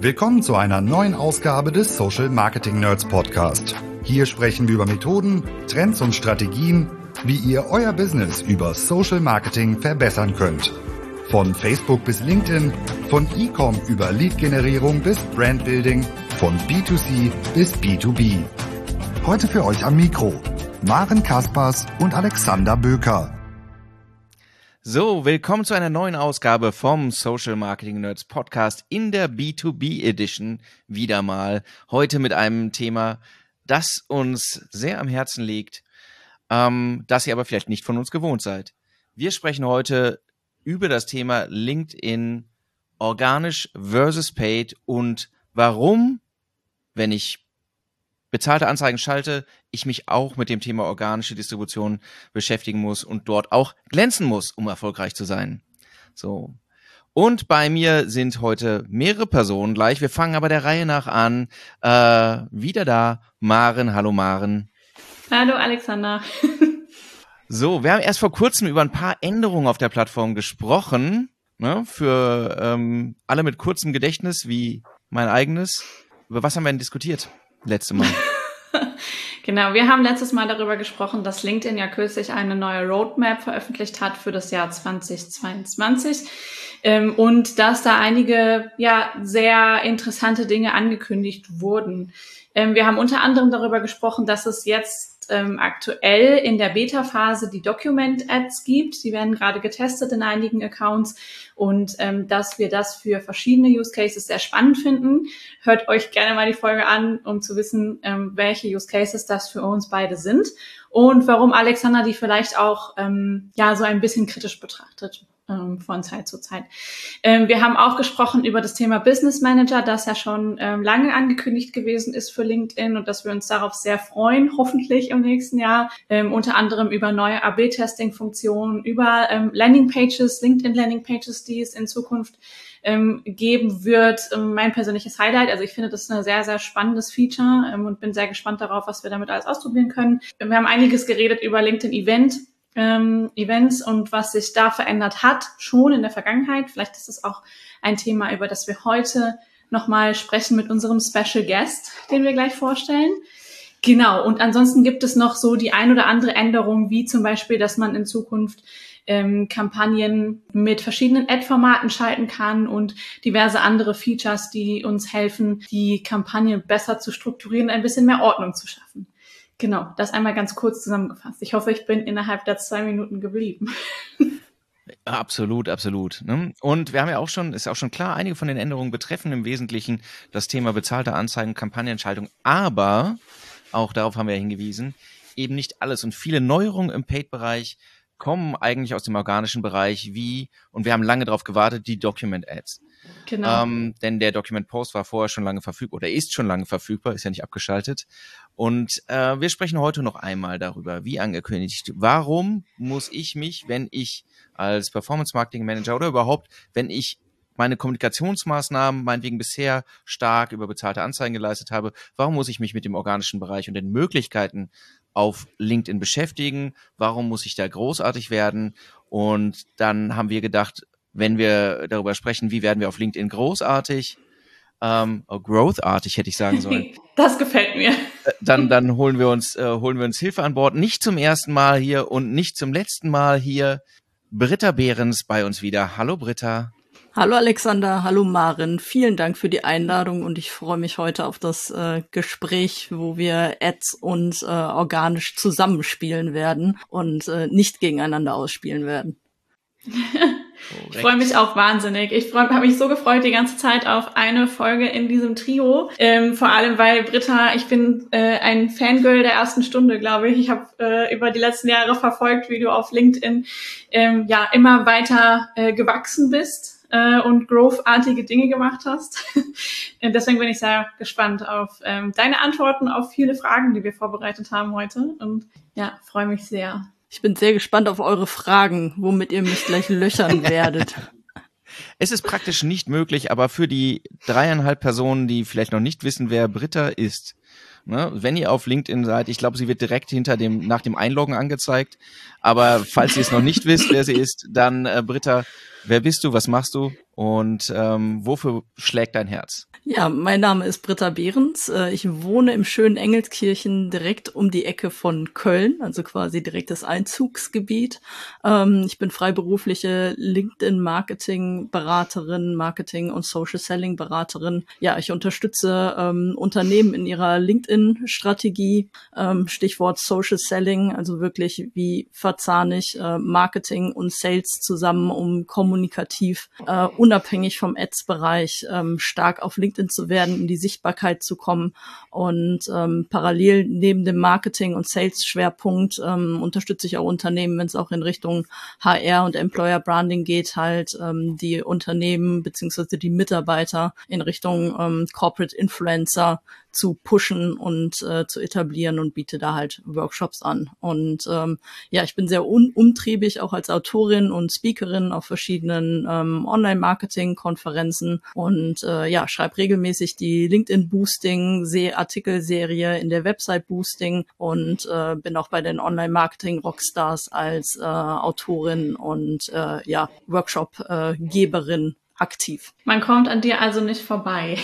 Willkommen zu einer neuen Ausgabe des Social Marketing Nerds Podcast. Hier sprechen wir über Methoden, Trends und Strategien, wie ihr euer Business über Social Marketing verbessern könnt. Von Facebook bis LinkedIn, von E-Com über Lead-Generierung bis Brandbuilding, von B2C bis B2B. Heute für euch am Mikro Maren Kaspers und Alexander Böker. So, willkommen zu einer neuen Ausgabe vom Social Marketing Nerds Podcast in der B2B Edition wieder mal. Heute mit einem Thema, das uns sehr am Herzen liegt, ähm, das ihr aber vielleicht nicht von uns gewohnt seid. Wir sprechen heute über das Thema LinkedIn organisch versus paid und warum, wenn ich bezahlte Anzeigen schalte, ich mich auch mit dem Thema organische Distribution beschäftigen muss und dort auch glänzen muss, um erfolgreich zu sein. So. Und bei mir sind heute mehrere Personen gleich. Wir fangen aber der Reihe nach an. Äh, wieder da, Maren. Hallo Maren. Hallo Alexander. so, wir haben erst vor kurzem über ein paar Änderungen auf der Plattform gesprochen. Ne, für ähm, alle mit kurzem Gedächtnis wie mein eigenes. Über was haben wir denn diskutiert? Letzte Mal. genau, wir haben letztes Mal darüber gesprochen, dass LinkedIn ja kürzlich eine neue Roadmap veröffentlicht hat für das Jahr 2022 ähm, und dass da einige ja sehr interessante Dinge angekündigt wurden. Ähm, wir haben unter anderem darüber gesprochen, dass es jetzt ähm, aktuell in der Beta-Phase die Document-Ads gibt. Die werden gerade getestet in einigen Accounts und ähm, dass wir das für verschiedene Use Cases sehr spannend finden. Hört euch gerne mal die Folge an, um zu wissen, ähm, welche Use Cases das für uns beide sind und warum Alexander die vielleicht auch ähm, ja so ein bisschen kritisch betrachtet von Zeit zu Zeit. Ähm, wir haben auch gesprochen über das Thema Business Manager, das ja schon ähm, lange angekündigt gewesen ist für LinkedIn und dass wir uns darauf sehr freuen, hoffentlich im nächsten Jahr. Ähm, unter anderem über neue AB-Testing-Funktionen, über ähm, Landing-Pages, LinkedIn-Landing-Pages, die es in Zukunft ähm, geben wird. mein persönliches Highlight. Also ich finde, das ist ein sehr, sehr spannendes Feature und bin sehr gespannt darauf, was wir damit alles ausprobieren können. Wir haben einiges geredet über LinkedIn Event ähm, Events und was sich da verändert hat, schon in der Vergangenheit. Vielleicht ist es auch ein Thema, über das wir heute nochmal sprechen mit unserem Special Guest, den wir gleich vorstellen. Genau, und ansonsten gibt es noch so die ein oder andere Änderung, wie zum Beispiel, dass man in Zukunft ähm, Kampagnen mit verschiedenen Ad-Formaten schalten kann und diverse andere Features, die uns helfen, die Kampagne besser zu strukturieren, ein bisschen mehr Ordnung zu schaffen. Genau, das einmal ganz kurz zusammengefasst. Ich hoffe, ich bin innerhalb der zwei Minuten geblieben. Absolut, absolut. Ne? Und wir haben ja auch schon, ist auch schon klar, einige von den Änderungen betreffen im Wesentlichen das Thema bezahlte Anzeigen, Kampagnenschaltung, aber auch darauf haben wir ja hingewiesen, eben nicht alles und viele Neuerungen im Paid-Bereich kommen eigentlich aus dem organischen Bereich wie, und wir haben lange darauf gewartet, die Document Ads. Genau. Ähm, denn der Document Post war vorher schon lange verfügbar oder ist schon lange verfügbar, ist ja nicht abgeschaltet. Und äh, wir sprechen heute noch einmal darüber, wie angekündigt, warum muss ich mich, wenn ich als Performance Marketing Manager oder überhaupt, wenn ich meine Kommunikationsmaßnahmen meinetwegen bisher stark über bezahlte Anzeigen geleistet habe, warum muss ich mich mit dem organischen Bereich und den Möglichkeiten auf LinkedIn beschäftigen? Warum muss ich da großartig werden? Und dann haben wir gedacht, wenn wir darüber sprechen, wie werden wir auf LinkedIn großartig, ähm, oh, growthartig hätte ich sagen sollen. Das gefällt mir. Äh, dann, dann holen wir uns, äh, holen wir uns Hilfe an Bord. Nicht zum ersten Mal hier und nicht zum letzten Mal hier. Britta Behrens bei uns wieder. Hallo Britta. Hallo Alexander, hallo Marin. Vielen Dank für die Einladung und ich freue mich heute auf das äh, Gespräch, wo wir Ads und äh, organisch zusammenspielen werden und äh, nicht gegeneinander ausspielen werden. Ich freue mich auch wahnsinnig. Ich habe mich so gefreut die ganze Zeit auf eine Folge in diesem Trio. Ähm, vor allem, weil Britta, ich bin äh, ein Fangirl der ersten Stunde, glaube ich. Ich habe äh, über die letzten Jahre verfolgt, wie du auf LinkedIn ähm, ja immer weiter äh, gewachsen bist äh, und growth-artige Dinge gemacht hast. Deswegen bin ich sehr gespannt auf ähm, deine Antworten auf viele Fragen, die wir vorbereitet haben heute. Und ja, freue mich sehr. Ich bin sehr gespannt auf eure Fragen, womit ihr mich gleich löchern werdet. Es ist praktisch nicht möglich, aber für die dreieinhalb Personen, die vielleicht noch nicht wissen, wer Britta ist, Ne? Wenn ihr auf LinkedIn seid, ich glaube, sie wird direkt hinter dem, nach dem Einloggen angezeigt. Aber falls ihr es noch nicht wisst, wer sie ist, dann äh, Britta, wer bist du, was machst du und ähm, wofür schlägt dein Herz? Ja, mein Name ist Britta Behrens. Äh, ich wohne im schönen Engelskirchen direkt um die Ecke von Köln, also quasi direkt das Einzugsgebiet. Ähm, ich bin freiberufliche LinkedIn-Marketing-Beraterin, Marketing- und Social-Selling-Beraterin. Ja, ich unterstütze ähm, Unternehmen in ihrer LinkedIn-Strategie. Ähm, Stichwort Social Selling, also wirklich, wie verzahne ich äh, Marketing und Sales zusammen, um kommunikativ äh, unabhängig vom Ads-Bereich stark auf LinkedIn LinkedIn zu werden, in die Sichtbarkeit zu kommen. Und ähm, parallel neben dem Marketing- und Sales-Schwerpunkt ähm, unterstütze ich auch Unternehmen, wenn es auch in Richtung HR und Employer Branding geht, halt ähm, die Unternehmen beziehungsweise die Mitarbeiter in Richtung ähm, Corporate Influencer zu pushen und äh, zu etablieren und biete da halt Workshops an. Und ähm, ja, ich bin sehr umtriebig, auch als Autorin und Speakerin auf verschiedenen ähm, Online-Marketing-Konferenzen und äh, ja, schreibe regelmäßig die LinkedIn-Boosting, Artikelserie in der Website-Boosting und äh, bin auch bei den Online-Marketing-Rockstars als äh, Autorin und äh, ja, Workshop-Geberin äh, aktiv. Man kommt an dir also nicht vorbei.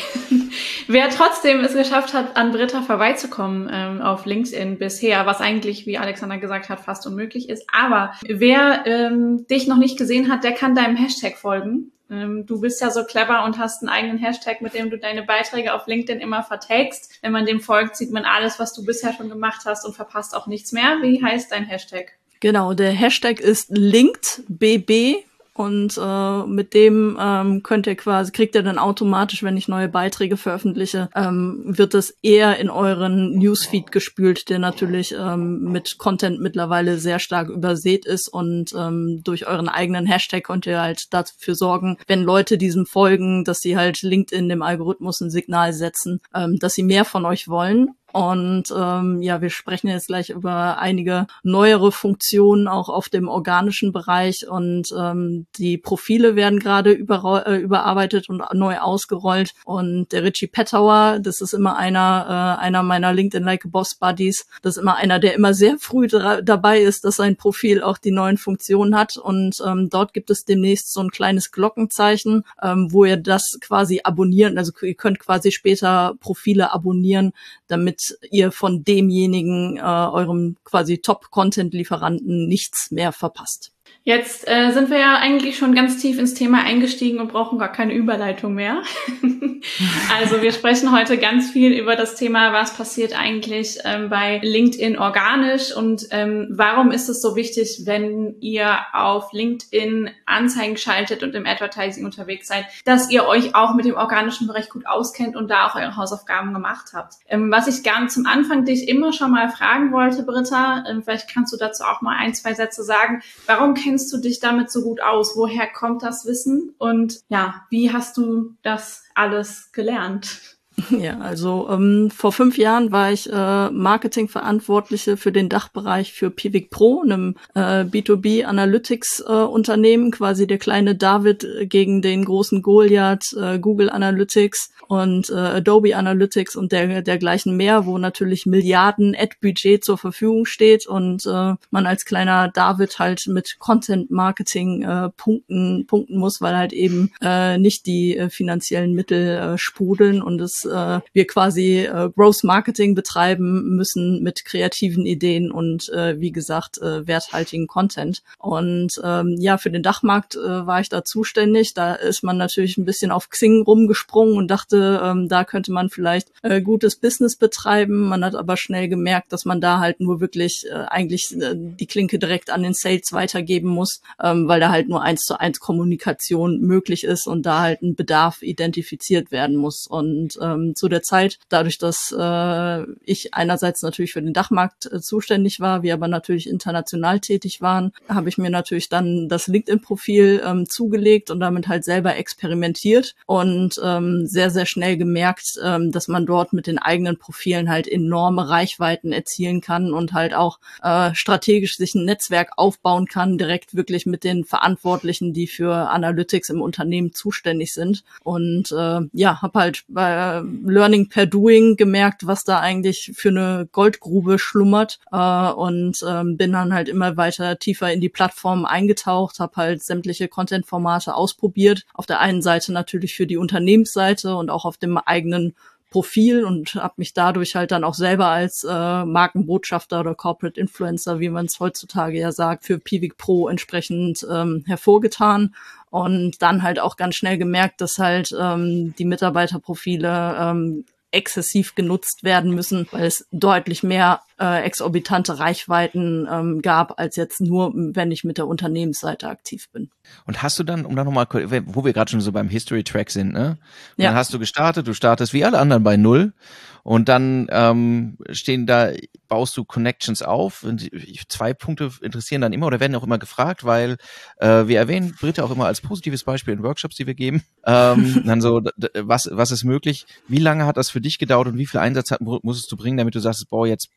Wer trotzdem es geschafft hat, an Britta vorbeizukommen ähm, auf LinkedIn bisher, was eigentlich, wie Alexander gesagt hat, fast unmöglich ist. Aber wer ähm, dich noch nicht gesehen hat, der kann deinem Hashtag folgen. Ähm, du bist ja so clever und hast einen eigenen Hashtag, mit dem du deine Beiträge auf LinkedIn immer vertagst. Wenn man dem folgt, sieht man alles, was du bisher schon gemacht hast und verpasst auch nichts mehr. Wie heißt dein Hashtag? Genau, der Hashtag ist linkedbb und äh, mit dem ähm, könnt ihr quasi, kriegt ihr dann automatisch, wenn ich neue Beiträge veröffentliche, ähm, wird das eher in euren Newsfeed gespült, der natürlich ähm, mit Content mittlerweile sehr stark übersät ist. Und ähm, durch euren eigenen Hashtag könnt ihr halt dafür sorgen, wenn Leute diesem folgen, dass sie halt LinkedIn dem Algorithmus ein Signal setzen, ähm, dass sie mehr von euch wollen und ähm, ja, wir sprechen jetzt gleich über einige neuere Funktionen auch auf dem organischen Bereich und ähm, die Profile werden gerade über, äh, überarbeitet und neu ausgerollt. Und der Richie Pettauer, das ist immer einer, äh, einer meiner LinkedIn Like Boss Buddies, das ist immer einer, der immer sehr früh dabei ist, dass sein Profil auch die neuen Funktionen hat. Und ähm, dort gibt es demnächst so ein kleines Glockenzeichen, ähm, wo ihr das quasi abonnieren, also ihr könnt quasi später Profile abonnieren, damit ihr von demjenigen, äh, eurem quasi Top-Content-Lieferanten nichts mehr verpasst. Jetzt äh, sind wir ja eigentlich schon ganz tief ins Thema eingestiegen und brauchen gar keine Überleitung mehr. also wir sprechen heute ganz viel über das Thema, was passiert eigentlich ähm, bei LinkedIn organisch und ähm, warum ist es so wichtig, wenn ihr auf LinkedIn Anzeigen schaltet und im Advertising unterwegs seid, dass ihr euch auch mit dem organischen Bereich gut auskennt und da auch eure Hausaufgaben gemacht habt. Ähm, was ich gerne zum Anfang dich immer schon mal fragen wollte, Britta, ähm, vielleicht kannst du dazu auch mal ein, zwei Sätze sagen. Warum kennst du dich damit so gut aus? Woher kommt das Wissen? Und ja, wie hast du das alles gelernt? Ja, also ähm, vor fünf Jahren war ich äh, Marketingverantwortliche für den Dachbereich für Pivik Pro, einem äh, B2B Analytics äh, Unternehmen, quasi der kleine David gegen den großen Goliath, äh, Google Analytics und äh, Adobe Analytics und der dergleichen mehr, wo natürlich Milliarden Ad-Budget zur Verfügung steht und äh, man als kleiner David halt mit Content Marketing äh, punkten punkten muss, weil halt eben äh, nicht die äh, finanziellen Mittel äh, sprudeln und es äh, wir quasi äh, Growth Marketing betreiben müssen mit kreativen Ideen und äh, wie gesagt äh, werthaltigen Content. Und ähm, ja, für den Dachmarkt äh, war ich da zuständig. Da ist man natürlich ein bisschen auf Xing rumgesprungen und dachte, ähm, da könnte man vielleicht äh, gutes Business betreiben. Man hat aber schnell gemerkt, dass man da halt nur wirklich äh, eigentlich äh, die Klinke direkt an den Sales weitergeben muss, ähm, weil da halt nur eins zu eins Kommunikation möglich ist und da halt ein Bedarf identifiziert werden muss. Und ähm, ähm, zu der Zeit, dadurch, dass äh, ich einerseits natürlich für den Dachmarkt äh, zuständig war, wir aber natürlich international tätig waren, habe ich mir natürlich dann das LinkedIn-Profil ähm, zugelegt und damit halt selber experimentiert und ähm, sehr, sehr schnell gemerkt, ähm, dass man dort mit den eigenen Profilen halt enorme Reichweiten erzielen kann und halt auch äh, strategisch sich ein Netzwerk aufbauen kann, direkt wirklich mit den Verantwortlichen, die für Analytics im Unternehmen zuständig sind. Und äh, ja, habe halt bei Learning per Doing gemerkt, was da eigentlich für eine Goldgrube schlummert äh, und ähm, bin dann halt immer weiter tiefer in die Plattform eingetaucht, habe halt sämtliche Content-Formate ausprobiert. Auf der einen Seite natürlich für die Unternehmensseite und auch auf dem eigenen Profil und habe mich dadurch halt dann auch selber als äh, Markenbotschafter oder Corporate Influencer, wie man es heutzutage ja sagt, für Pivik Pro entsprechend ähm, hervorgetan. Und dann halt auch ganz schnell gemerkt, dass halt ähm, die Mitarbeiterprofile ähm, exzessiv genutzt werden müssen, weil es deutlich mehr äh, exorbitante Reichweiten ähm, gab, als jetzt nur, wenn ich mit der Unternehmensseite aktiv bin. Und hast du dann, um da nochmal, wo wir gerade schon so beim History Track sind, ne? Ja. Dann hast du gestartet, du startest wie alle anderen bei Null und dann ähm, stehen da, baust du Connections auf. Und zwei Punkte interessieren dann immer oder werden auch immer gefragt, weil äh, wir erwähnen Britta auch immer als positives Beispiel in Workshops, die wir geben. Ähm, dann so, was, was ist möglich? Wie lange hat das für dich gedauert und wie viel Einsatz hat, musstest du bringen, damit du sagst, boah, jetzt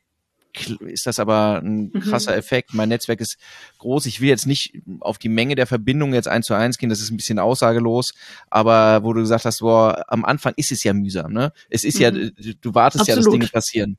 ist das aber ein mhm. krasser mhm. Effekt. Mein Netzwerk ist groß. Ich will jetzt nicht auf die Menge der Verbindungen jetzt eins zu eins gehen, das ist ein bisschen aussagelos, aber wo du gesagt hast, boah, am Anfang ist es ja mühsam, ne? Es ist mhm. ja, du wartest Absolut. ja, dass Dinge passieren.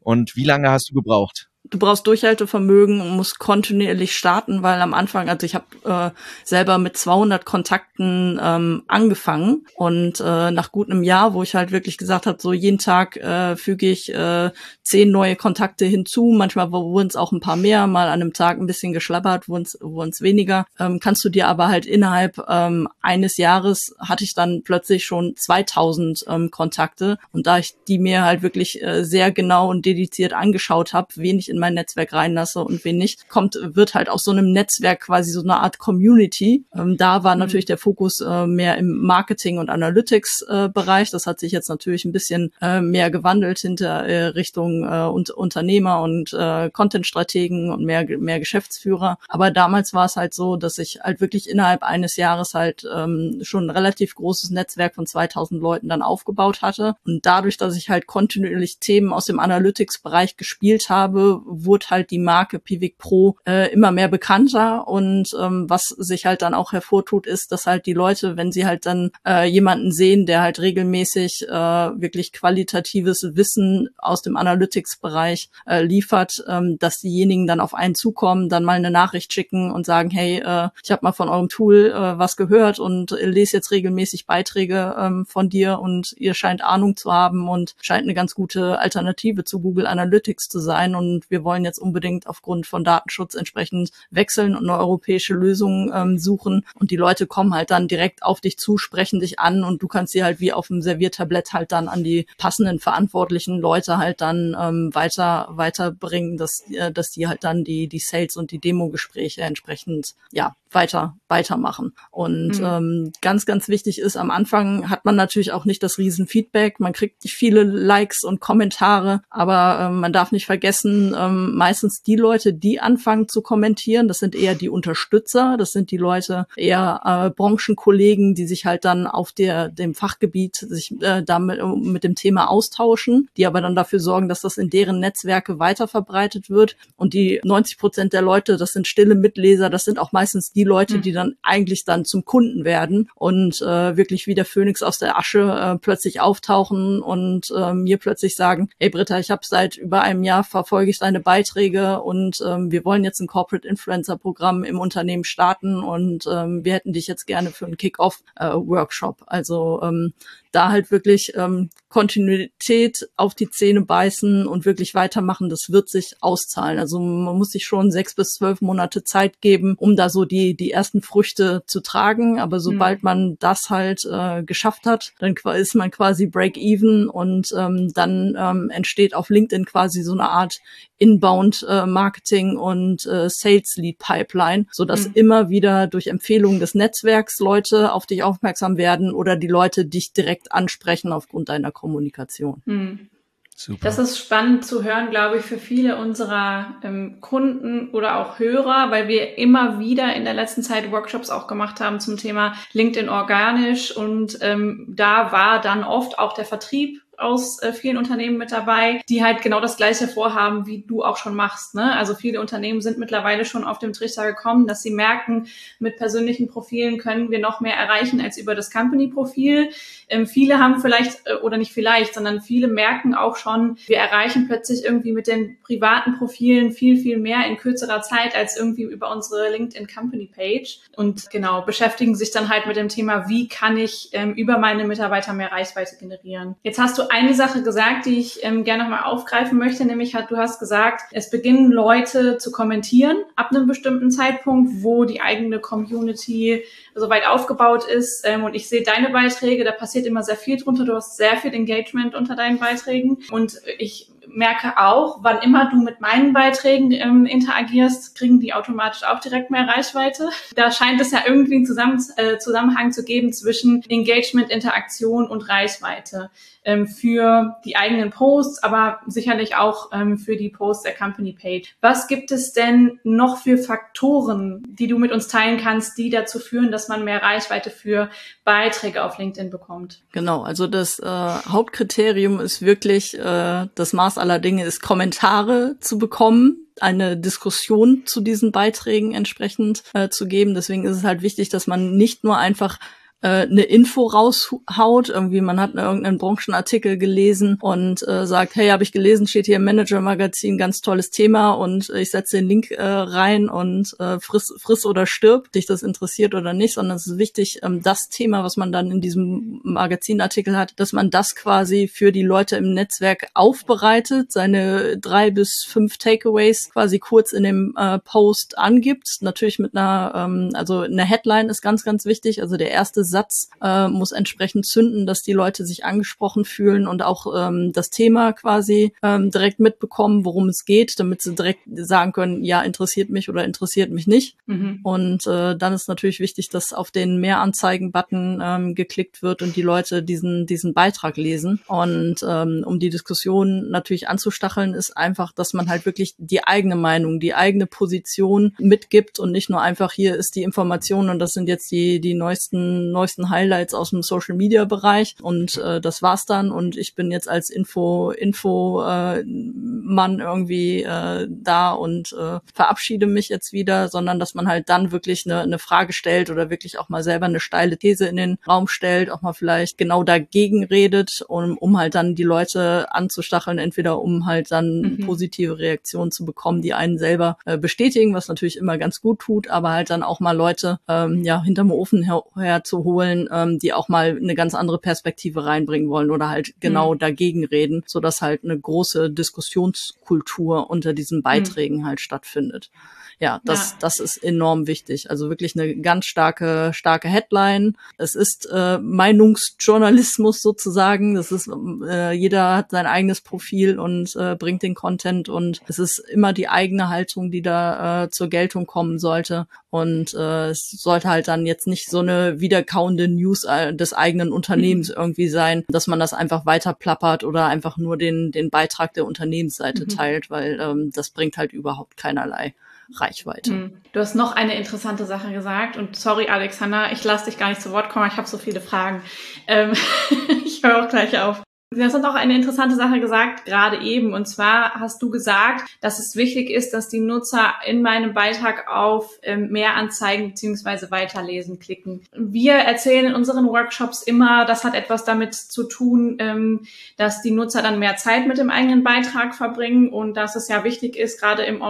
Und wie lange hast du gebraucht? Du brauchst Durchhaltevermögen und musst kontinuierlich starten, weil am Anfang, also ich habe äh, selber mit 200 Kontakten ähm, angefangen und äh, nach gut einem Jahr, wo ich halt wirklich gesagt habe, so jeden Tag äh, füge ich äh, zehn neue Kontakte hinzu, manchmal wurden es auch ein paar mehr, mal an einem Tag ein bisschen geschlappert, wurden es weniger, ähm, kannst du dir aber halt innerhalb ähm, eines Jahres hatte ich dann plötzlich schon 2000 ähm, Kontakte. Und da ich die mir halt wirklich äh, sehr genau und dediziert angeschaut habe, wen ich in mein Netzwerk reinlasse und wen nicht, kommt, wird halt aus so einem Netzwerk quasi so eine Art Community. Ähm, da war mhm. natürlich der Fokus äh, mehr im Marketing- und Analytics-Bereich. Äh, das hat sich jetzt natürlich ein bisschen äh, mehr gewandelt hinter äh, Richtung äh, und Unternehmer und äh, Content-Strategen und mehr, mehr Geschäftsführer. Aber damals war es halt so, dass ich halt wirklich innerhalb eines Jahres halt ähm, schon ein relativ großes Netzwerk von 2000 Leuten dann aufgebaut hatte. Und dadurch, dass ich halt kontinuierlich Themen aus dem Analytics-Bereich gespielt habe, wurde halt die Marke Pivik Pro äh, immer mehr bekannter. Und ähm, was sich halt dann auch hervortut, ist, dass halt die Leute, wenn sie halt dann äh, jemanden sehen, der halt regelmäßig äh, wirklich qualitatives Wissen aus dem Analytics-Bereich äh, liefert, ähm, dass diejenigen dann auf einen zukommen, dann mal eine Nachricht schicken und sagen, hey, äh, ich habe mal von eurem Tool äh, was gehört und lese jetzt regelmäßig Beiträge ähm, von dir und ihr scheint Ahnung zu haben und scheint eine ganz gute Alternative zu Google Analytics zu sein. Und wir wollen jetzt unbedingt aufgrund von Datenschutz entsprechend wechseln und eine europäische Lösung ähm, suchen. Und die Leute kommen halt dann direkt auf dich zu, sprechen dich an und du kannst sie halt wie auf dem Serviertablett halt dann an die passenden verantwortlichen Leute halt dann ähm, weiter weiterbringen, dass, äh, dass die halt dann die, die Sales und die Demo-Gespräche entsprechend ja weiter weitermachen. Und mhm. ähm, ganz, ganz wichtig ist, am Anfang hat man natürlich auch nicht das Riesenfeedback. Man kriegt viele Likes und Kommentare, aber ähm, man darf nicht vergessen, ähm, meistens die Leute, die anfangen zu kommentieren, das sind eher die Unterstützer, das sind die Leute, eher äh, Branchenkollegen, die sich halt dann auf der, dem Fachgebiet sich äh, damit mit dem Thema austauschen, die aber dann dafür sorgen, dass das in deren Netzwerke weiter verbreitet wird. Und die 90 Prozent der Leute, das sind stille Mitleser, das sind auch meistens die Leute, die hm. dann eigentlich dann zum Kunden werden und äh, wirklich wie der Phönix aus der Asche äh, plötzlich auftauchen und äh, mir plötzlich sagen, hey Britta, ich habe seit über einem Jahr verfolge ich deine Beiträge und ähm, wir wollen jetzt ein Corporate Influencer Programm im Unternehmen starten und ähm, wir hätten dich jetzt gerne für einen Kick-Off äh, Workshop. Also ähm, da halt wirklich ähm, Kontinuität auf die Zähne beißen und wirklich weitermachen, das wird sich auszahlen. Also man muss sich schon sechs bis zwölf Monate Zeit geben, um da so die, die ersten Früchte zu tragen. Aber sobald mhm. man das halt äh, geschafft hat, dann ist man quasi break-even und ähm, dann ähm, entsteht auf LinkedIn quasi so eine Art Inbound äh, Marketing und äh, Sales Lead Pipeline, so dass mhm. immer wieder durch Empfehlungen des Netzwerks Leute auf dich aufmerksam werden oder die Leute dich direkt ansprechen aufgrund deiner Kommunikation. Mhm. Super. Das ist spannend zu hören, glaube ich, für viele unserer ähm, Kunden oder auch Hörer, weil wir immer wieder in der letzten Zeit Workshops auch gemacht haben zum Thema LinkedIn organisch und ähm, da war dann oft auch der Vertrieb aus äh, vielen Unternehmen mit dabei, die halt genau das gleiche vorhaben, wie du auch schon machst. Ne? Also viele Unternehmen sind mittlerweile schon auf dem Trichter gekommen, dass sie merken, mit persönlichen Profilen können wir noch mehr erreichen als über das Company-Profil. Ähm, viele haben vielleicht, äh, oder nicht vielleicht, sondern viele merken auch schon, wir erreichen plötzlich irgendwie mit den privaten Profilen viel, viel mehr in kürzerer Zeit als irgendwie über unsere LinkedIn Company Page. Und genau, beschäftigen sich dann halt mit dem Thema, wie kann ich ähm, über meine Mitarbeiter mehr Reichweite generieren. Jetzt hast du eine Sache gesagt, die ich ähm, gerne nochmal aufgreifen möchte, nämlich hat, du hast gesagt, es beginnen Leute zu kommentieren ab einem bestimmten Zeitpunkt, wo die eigene Community soweit aufgebaut ist. Ähm, und ich sehe deine Beiträge, da passiert immer sehr viel drunter. Du hast sehr viel Engagement unter deinen Beiträgen. Und ich merke auch, wann immer du mit meinen Beiträgen ähm, interagierst, kriegen die automatisch auch direkt mehr Reichweite. Da scheint es ja irgendwie einen Zusammen äh, Zusammenhang zu geben zwischen Engagement, Interaktion und Reichweite ähm, für die eigenen Posts, aber sicherlich auch ähm, für die Posts der Company Page. Was gibt es denn noch für Faktoren, die du mit uns teilen kannst, die dazu führen, dass man mehr Reichweite für Beiträge auf LinkedIn bekommt? Genau, also das äh, Hauptkriterium ist wirklich, äh, das Maß aller Dinge ist, Kommentare zu bekommen eine Diskussion zu diesen Beiträgen entsprechend äh, zu geben. Deswegen ist es halt wichtig, dass man nicht nur einfach äh, eine Info raushaut. Irgendwie, man hat irgendeinen Branchenartikel gelesen und äh, sagt, hey, habe ich gelesen, steht hier im Manager-Magazin, ganz tolles Thema und äh, ich setze den Link äh, rein und äh, friss, friss oder stirb, dich das interessiert oder nicht, sondern es ist wichtig, ähm, das Thema, was man dann in diesem Magazinartikel hat, dass man das quasi für die Leute im Netzwerk aufbereitet, seine drei bis fünf Takeaways quasi kurz in dem äh, Post angibt. Natürlich mit einer, ähm, also eine Headline ist ganz, ganz wichtig. Also der erste Satz äh, muss entsprechend zünden, dass die Leute sich angesprochen fühlen und auch ähm, das Thema quasi ähm, direkt mitbekommen, worum es geht, damit sie direkt sagen können, ja, interessiert mich oder interessiert mich nicht. Mhm. Und äh, dann ist natürlich wichtig, dass auf den Mehranzeigen-Button ähm, geklickt wird und die Leute diesen, diesen Beitrag lesen. Und ähm, um die Diskussion natürlich anzustacheln, ist einfach, dass man halt wirklich die eigene Meinung, die eigene Position mitgibt und nicht nur einfach hier ist die Information und das sind jetzt die, die neuesten, neuesten Highlights aus dem Social Media Bereich und äh, das war's dann und ich bin jetzt als Info Info äh, Mann irgendwie äh, da und äh, verabschiede mich jetzt wieder, sondern dass man halt dann wirklich eine, eine Frage stellt oder wirklich auch mal selber eine steile These in den Raum stellt, auch mal vielleicht genau dagegen redet, um, um halt dann die Leute anzustacheln, entweder um halt dann mhm. positive Reaktionen zu bekommen, die einen selber äh, bestätigen, was natürlich immer ganz gut tut, aber halt dann auch mal Leute ähm, ja hinterm Ofen her, her zu holen, ähm, die auch mal eine ganz andere Perspektive reinbringen wollen oder halt genau mhm. dagegen reden, so dass halt eine große Diskussionskultur unter diesen Beiträgen mhm. halt stattfindet ja, das, ja. das ist enorm wichtig. Also wirklich eine ganz starke, starke Headline. Es ist äh, Meinungsjournalismus sozusagen. Das ist, äh, jeder hat sein eigenes Profil und äh, bringt den Content und es ist immer die eigene Haltung, die da äh, zur Geltung kommen sollte. Und äh, es sollte halt dann jetzt nicht so eine wiederkauende News äh, des eigenen Unternehmens mhm. irgendwie sein, dass man das einfach weiter plappert oder einfach nur den, den Beitrag der Unternehmensseite mhm. teilt, weil ähm, das bringt halt überhaupt keinerlei. Reichweite. Hm. Du hast noch eine interessante Sache gesagt und sorry Alexander, ich lasse dich gar nicht zu Wort kommen, ich habe so viele Fragen. Ähm, ich höre auch gleich auf. Du hast auch eine interessante Sache gesagt, gerade eben. Und zwar hast du gesagt, dass es wichtig ist, dass die Nutzer in meinem Beitrag auf ähm, mehr Anzeigen beziehungsweise Weiterlesen klicken. Wir erzählen in unseren Workshops immer, das hat etwas damit zu tun, ähm, dass die Nutzer dann mehr Zeit mit dem eigenen Beitrag verbringen und dass es ja wichtig ist, gerade im,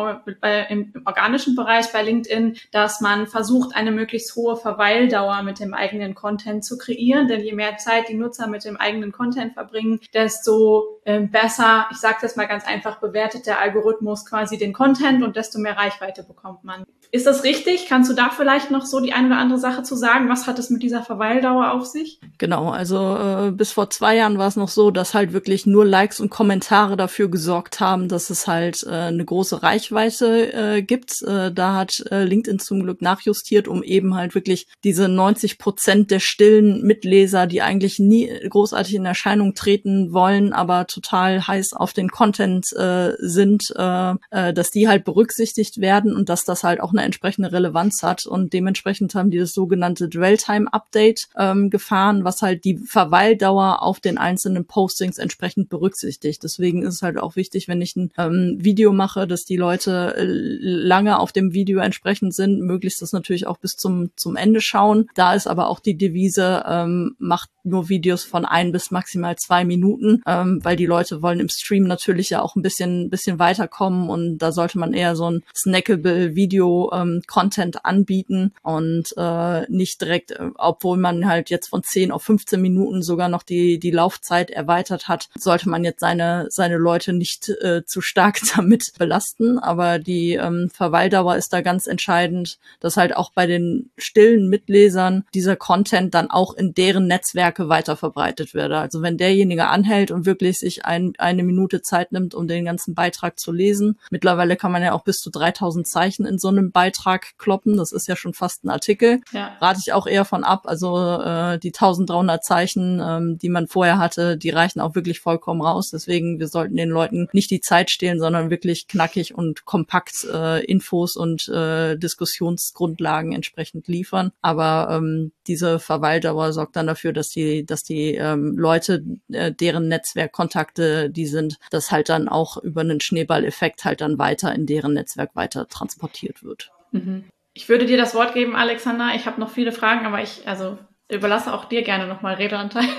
äh, im organischen Bereich bei LinkedIn, dass man versucht, eine möglichst hohe Verweildauer mit dem eigenen Content zu kreieren. Denn je mehr Zeit die Nutzer mit dem eigenen Content verbringen, desto äh, besser, ich sage das mal ganz einfach, bewertet der Algorithmus quasi den Content und desto mehr Reichweite bekommt man. Ist das richtig? Kannst du da vielleicht noch so die eine oder andere Sache zu sagen? Was hat es mit dieser Verweildauer auf sich? Genau, also äh, bis vor zwei Jahren war es noch so, dass halt wirklich nur Likes und Kommentare dafür gesorgt haben, dass es halt äh, eine große Reichweite äh, gibt. Äh, da hat äh, LinkedIn zum Glück nachjustiert, um eben halt wirklich diese 90 Prozent der stillen Mitleser, die eigentlich nie großartig in Erscheinung treten, wollen, aber total heiß auf den Content äh, sind, äh, äh, dass die halt berücksichtigt werden und dass das halt auch eine entsprechende Relevanz hat. Und dementsprechend haben die das sogenannte Dwell-Time-Update ähm, gefahren, was halt die Verweildauer auf den einzelnen Postings entsprechend berücksichtigt. Deswegen ist es halt auch wichtig, wenn ich ein ähm, Video mache, dass die Leute äh, lange auf dem Video entsprechend sind, möglichst das natürlich auch bis zum, zum Ende schauen. Da ist aber auch die Devise, ähm, macht nur Videos von ein bis maximal zwei Minuten, ähm, weil die Leute wollen im Stream natürlich ja auch ein bisschen, bisschen weiterkommen und da sollte man eher so ein snackable Video ähm, Content anbieten und äh, nicht direkt, äh, obwohl man halt jetzt von 10 auf 15 Minuten sogar noch die, die Laufzeit erweitert hat, sollte man jetzt seine, seine Leute nicht äh, zu stark damit belasten. Aber die ähm, Verweildauer ist da ganz entscheidend, dass halt auch bei den stillen Mitlesern dieser Content dann auch in deren Netzwerke weiter verbreitet wird. Also wenn derjenige anhält und wirklich sich ein, eine Minute Zeit nimmt, um den ganzen Beitrag zu lesen. Mittlerweile kann man ja auch bis zu 3000 Zeichen in so einem Beitrag kloppen. Das ist ja schon fast ein Artikel. Ja. Rate ich auch eher von ab. Also äh, die 1300 Zeichen, ähm, die man vorher hatte, die reichen auch wirklich vollkommen raus. Deswegen, wir sollten den Leuten nicht die Zeit stehlen, sondern wirklich knackig und kompakt äh, Infos und äh, Diskussionsgrundlagen entsprechend liefern. Aber ähm, diese Verweildauer sorgt dann dafür, dass die, dass die ähm, Leute, äh, deren Netzwerkkontakte die sind, das halt dann auch über einen Schneeballeffekt halt dann weiter in deren Netzwerk weiter transportiert wird. Mhm. Ich würde dir das Wort geben, Alexander. Ich habe noch viele Fragen, aber ich also überlasse auch dir gerne nochmal Redeanteil.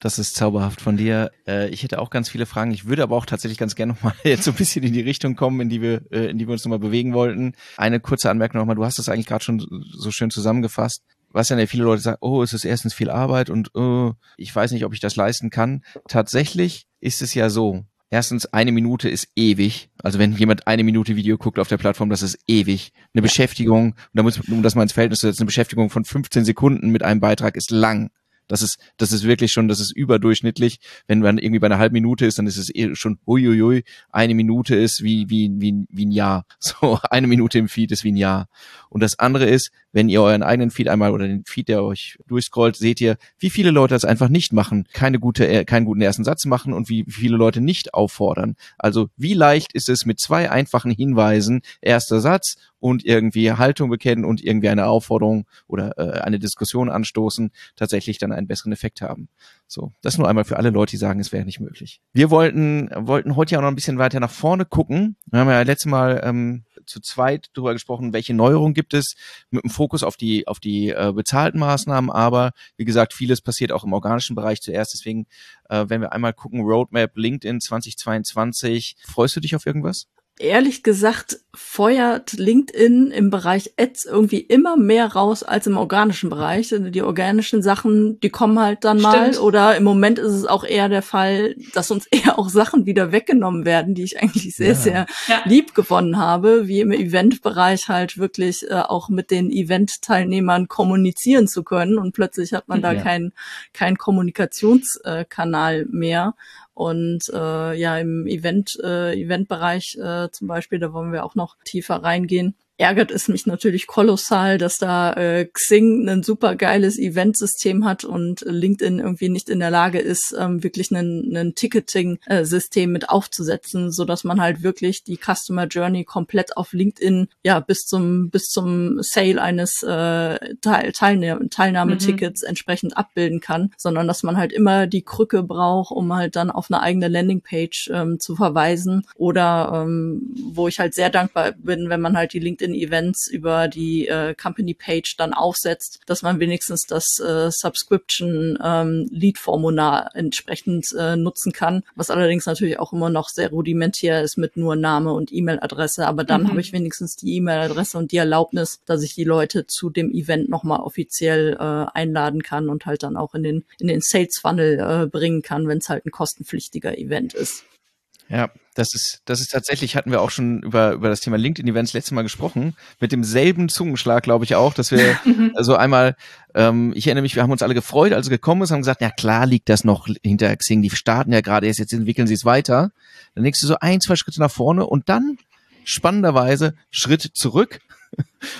Das ist zauberhaft von dir. Äh, ich hätte auch ganz viele Fragen. Ich würde aber auch tatsächlich ganz gerne nochmal jetzt so ein bisschen in die Richtung kommen, in die wir, äh, in die wir uns nochmal bewegen wollten. Eine kurze Anmerkung nochmal. Du hast das eigentlich gerade schon so schön zusammengefasst. Was ja viele Leute sagen, oh, es ist erstens viel Arbeit und oh, ich weiß nicht, ob ich das leisten kann. Tatsächlich ist es ja so. Erstens, eine Minute ist ewig. Also wenn jemand eine Minute Video guckt auf der Plattform, das ist ewig. Eine. Beschäftigung, da muss, um das mal ins Verhältnis zu setzen, eine Beschäftigung von 15 Sekunden mit einem Beitrag ist lang. Das ist, das ist wirklich schon, das ist überdurchschnittlich. Wenn man irgendwie bei einer halben Minute ist, dann ist es eh schon huiuiui. Eine Minute ist wie, wie, wie, wie ein Jahr. So, eine Minute im Feed ist wie ein Jahr. Und das andere ist, wenn ihr euren eigenen Feed einmal oder den Feed, der euch durchscrollt, seht ihr, wie viele Leute das einfach nicht machen, keine gute, äh, keinen guten ersten Satz machen und wie viele Leute nicht auffordern. Also wie leicht ist es mit zwei einfachen Hinweisen, erster Satz und irgendwie Haltung bekennen und irgendwie eine Aufforderung oder äh, eine Diskussion anstoßen, tatsächlich dann einen besseren Effekt haben. So, das nur einmal für alle Leute, die sagen, es wäre nicht möglich. Wir wollten, wollten heute ja auch noch ein bisschen weiter nach vorne gucken. Wir haben ja letztes Mal ähm, zu zweit darüber gesprochen, welche Neuerungen gibt es, mit dem Fokus auf die, auf die äh, bezahlten Maßnahmen, aber wie gesagt, vieles passiert auch im organischen Bereich zuerst. Deswegen, äh, wenn wir einmal gucken, Roadmap LinkedIn 2022, freust du dich auf irgendwas? Ehrlich gesagt feuert LinkedIn im Bereich Ads irgendwie immer mehr raus als im organischen Bereich. Also die organischen Sachen, die kommen halt dann Stimmt. mal. Oder im Moment ist es auch eher der Fall, dass uns eher auch Sachen wieder weggenommen werden, die ich eigentlich sehr, ja. sehr ja. lieb gewonnen habe, wie im Eventbereich halt wirklich äh, auch mit den Event-Teilnehmern kommunizieren zu können. Und plötzlich hat man da ja. keinen kein Kommunikationskanal mehr. Und äh, ja, im Event, äh, Eventbereich äh, zum Beispiel, da wollen wir auch noch tiefer reingehen ärgert es mich natürlich kolossal, dass da äh, Xing ein super geiles Eventsystem hat und LinkedIn irgendwie nicht in der Lage ist, ähm, wirklich ein, ein Ticketing-System mit aufzusetzen, so dass man halt wirklich die Customer Journey komplett auf LinkedIn ja bis zum bis zum Sale eines äh, Teil, Teilnahme, Teilnahmetickets mhm. entsprechend abbilden kann, sondern dass man halt immer die Krücke braucht, um halt dann auf eine eigene Landingpage ähm, zu verweisen oder ähm, wo ich halt sehr dankbar bin, wenn man halt die LinkedIn LinkedIn-Events über die äh, Company-Page dann aufsetzt, dass man wenigstens das äh, Subscription-Lead-Formular ähm, entsprechend äh, nutzen kann, was allerdings natürlich auch immer noch sehr rudimentär ist mit nur Name und E-Mail-Adresse, aber dann mhm. habe ich wenigstens die E-Mail-Adresse und die Erlaubnis, dass ich die Leute zu dem Event nochmal offiziell äh, einladen kann und halt dann auch in den, in den Sales-Funnel äh, bringen kann, wenn es halt ein kostenpflichtiger Event ist. Ja, das ist, das ist tatsächlich, hatten wir auch schon über, über das Thema LinkedIn-Events letztes Mal gesprochen, mit demselben Zungenschlag, glaube ich auch, dass wir mhm. also einmal, ähm, ich erinnere mich, wir haben uns alle gefreut, als es gekommen ist, haben gesagt, ja klar liegt das noch hinter Xing, die starten ja gerade erst, jetzt entwickeln sie es weiter. Dann denkst du so ein, zwei Schritte nach vorne und dann spannenderweise Schritt zurück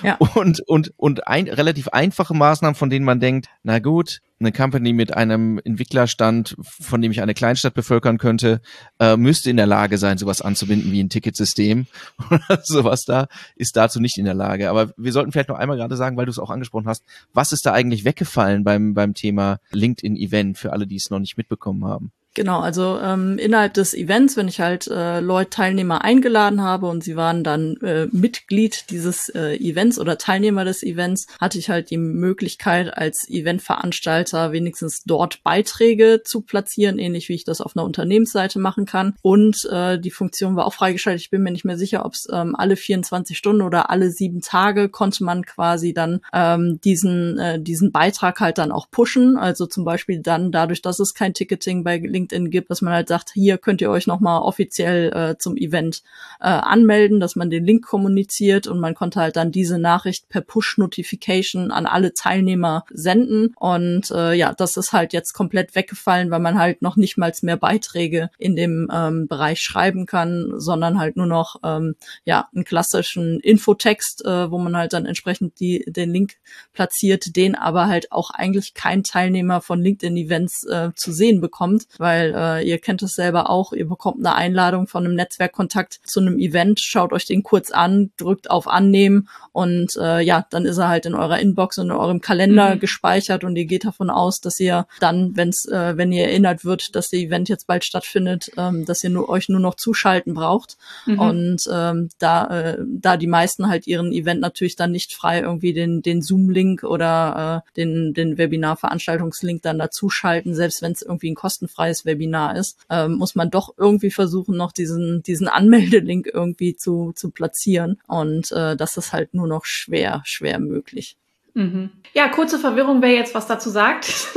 Ja. Und, und, und ein, relativ einfache Maßnahmen, von denen man denkt, na gut, eine Company mit einem Entwicklerstand, von dem ich eine Kleinstadt bevölkern könnte, äh, müsste in der Lage sein, sowas anzubinden wie ein Ticketsystem oder sowas da, ist dazu nicht in der Lage. Aber wir sollten vielleicht noch einmal gerade sagen, weil du es auch angesprochen hast, was ist da eigentlich weggefallen beim, beim Thema LinkedIn-Event für alle, die es noch nicht mitbekommen haben? Genau, also ähm, innerhalb des Events, wenn ich halt äh, Leute, Teilnehmer eingeladen habe und sie waren dann äh, Mitglied dieses äh, Events oder Teilnehmer des Events, hatte ich halt die Möglichkeit als Eventveranstalter wenigstens dort Beiträge zu platzieren, ähnlich wie ich das auf einer Unternehmensseite machen kann. Und äh, die Funktion war auch freigeschaltet. Ich bin mir nicht mehr sicher, ob es ähm, alle 24 Stunden oder alle sieben Tage konnte man quasi dann ähm, diesen, äh, diesen Beitrag halt dann auch pushen. Also zum Beispiel dann dadurch, dass es kein Ticketing bei LinkedIn LinkedIn gibt, dass man halt sagt, hier könnt ihr euch nochmal offiziell äh, zum Event äh, anmelden, dass man den Link kommuniziert und man konnte halt dann diese Nachricht per Push-Notification an alle Teilnehmer senden. Und äh, ja, das ist halt jetzt komplett weggefallen, weil man halt noch nicht mal mehr Beiträge in dem ähm, Bereich schreiben kann, sondern halt nur noch ähm, ja einen klassischen Infotext, äh, wo man halt dann entsprechend die, den Link platziert, den aber halt auch eigentlich kein Teilnehmer von LinkedIn-Events äh, zu sehen bekommt, weil weil äh, ihr kennt es selber auch, ihr bekommt eine Einladung von einem Netzwerkkontakt zu einem Event, schaut euch den kurz an, drückt auf Annehmen und äh, ja, dann ist er halt in eurer Inbox und in eurem Kalender mhm. gespeichert und ihr geht davon aus, dass ihr dann, wenn's, äh, wenn ihr erinnert wird, dass der Event jetzt bald stattfindet, ähm, dass ihr nur, euch nur noch zuschalten braucht. Mhm. Und ähm, da, äh, da die meisten halt ihren Event natürlich dann nicht frei irgendwie den, den Zoom-Link oder äh, den, den Webinar-Veranstaltungslink dann dazuschalten, selbst wenn es irgendwie ein kostenfreies Webinar ist, ähm, muss man doch irgendwie versuchen, noch diesen, diesen Anmeldelink irgendwie zu, zu platzieren. Und äh, das ist halt nur noch schwer, schwer möglich. Mhm. Ja, kurze Verwirrung, wer jetzt was dazu sagt.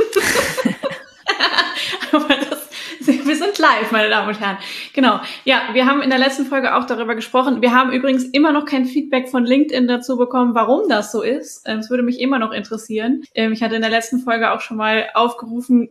Wir sind live, meine Damen und Herren. Genau. Ja, wir haben in der letzten Folge auch darüber gesprochen. Wir haben übrigens immer noch kein Feedback von LinkedIn dazu bekommen, warum das so ist. Ähm, es würde mich immer noch interessieren. Ähm, ich hatte in der letzten Folge auch schon mal aufgerufen,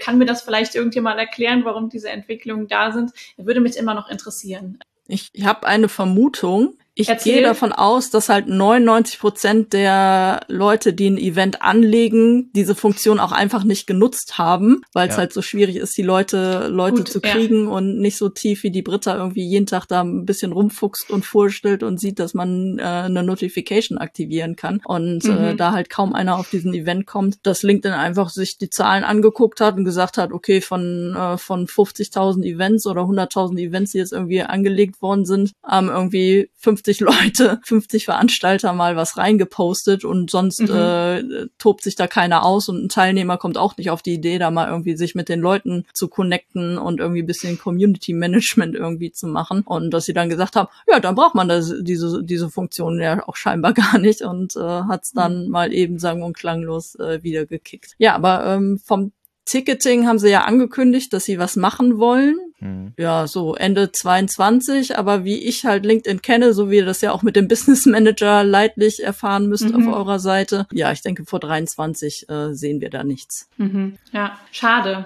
kann mir das vielleicht irgendjemand erklären, warum diese Entwicklungen da sind? Würde mich immer noch interessieren. Ich habe eine Vermutung. Ich Erzähl. gehe davon aus, dass halt 99 Prozent der Leute, die ein Event anlegen, diese Funktion auch einfach nicht genutzt haben, weil es ja. halt so schwierig ist, die Leute, Leute Gut, zu kriegen ja. und nicht so tief wie die Britta irgendwie jeden Tag da ein bisschen rumfuchst und vorstellt und sieht, dass man äh, eine Notification aktivieren kann und äh, mhm. äh, da halt kaum einer auf diesen Event kommt, dass LinkedIn einfach sich die Zahlen angeguckt hat und gesagt hat, okay, von, äh, von 50.000 Events oder 100.000 Events, die jetzt irgendwie angelegt worden sind, haben irgendwie 50 Leute, 50 Veranstalter mal was reingepostet und sonst mhm. äh, tobt sich da keiner aus und ein Teilnehmer kommt auch nicht auf die Idee, da mal irgendwie sich mit den Leuten zu connecten und irgendwie ein bisschen Community Management irgendwie zu machen. Und dass sie dann gesagt haben, ja, dann braucht man das, diese, diese Funktion ja auch scheinbar gar nicht und äh, hat es dann mhm. mal eben sang- und klanglos äh, wieder gekickt. Ja, aber ähm, vom Ticketing haben sie ja angekündigt, dass sie was machen wollen. Mhm. Ja, so Ende 22, aber wie ich halt LinkedIn kenne, so wie ihr das ja auch mit dem Business Manager leidlich erfahren müsst mhm. auf eurer Seite. Ja, ich denke, vor 23 äh, sehen wir da nichts. Mhm. Ja, schade.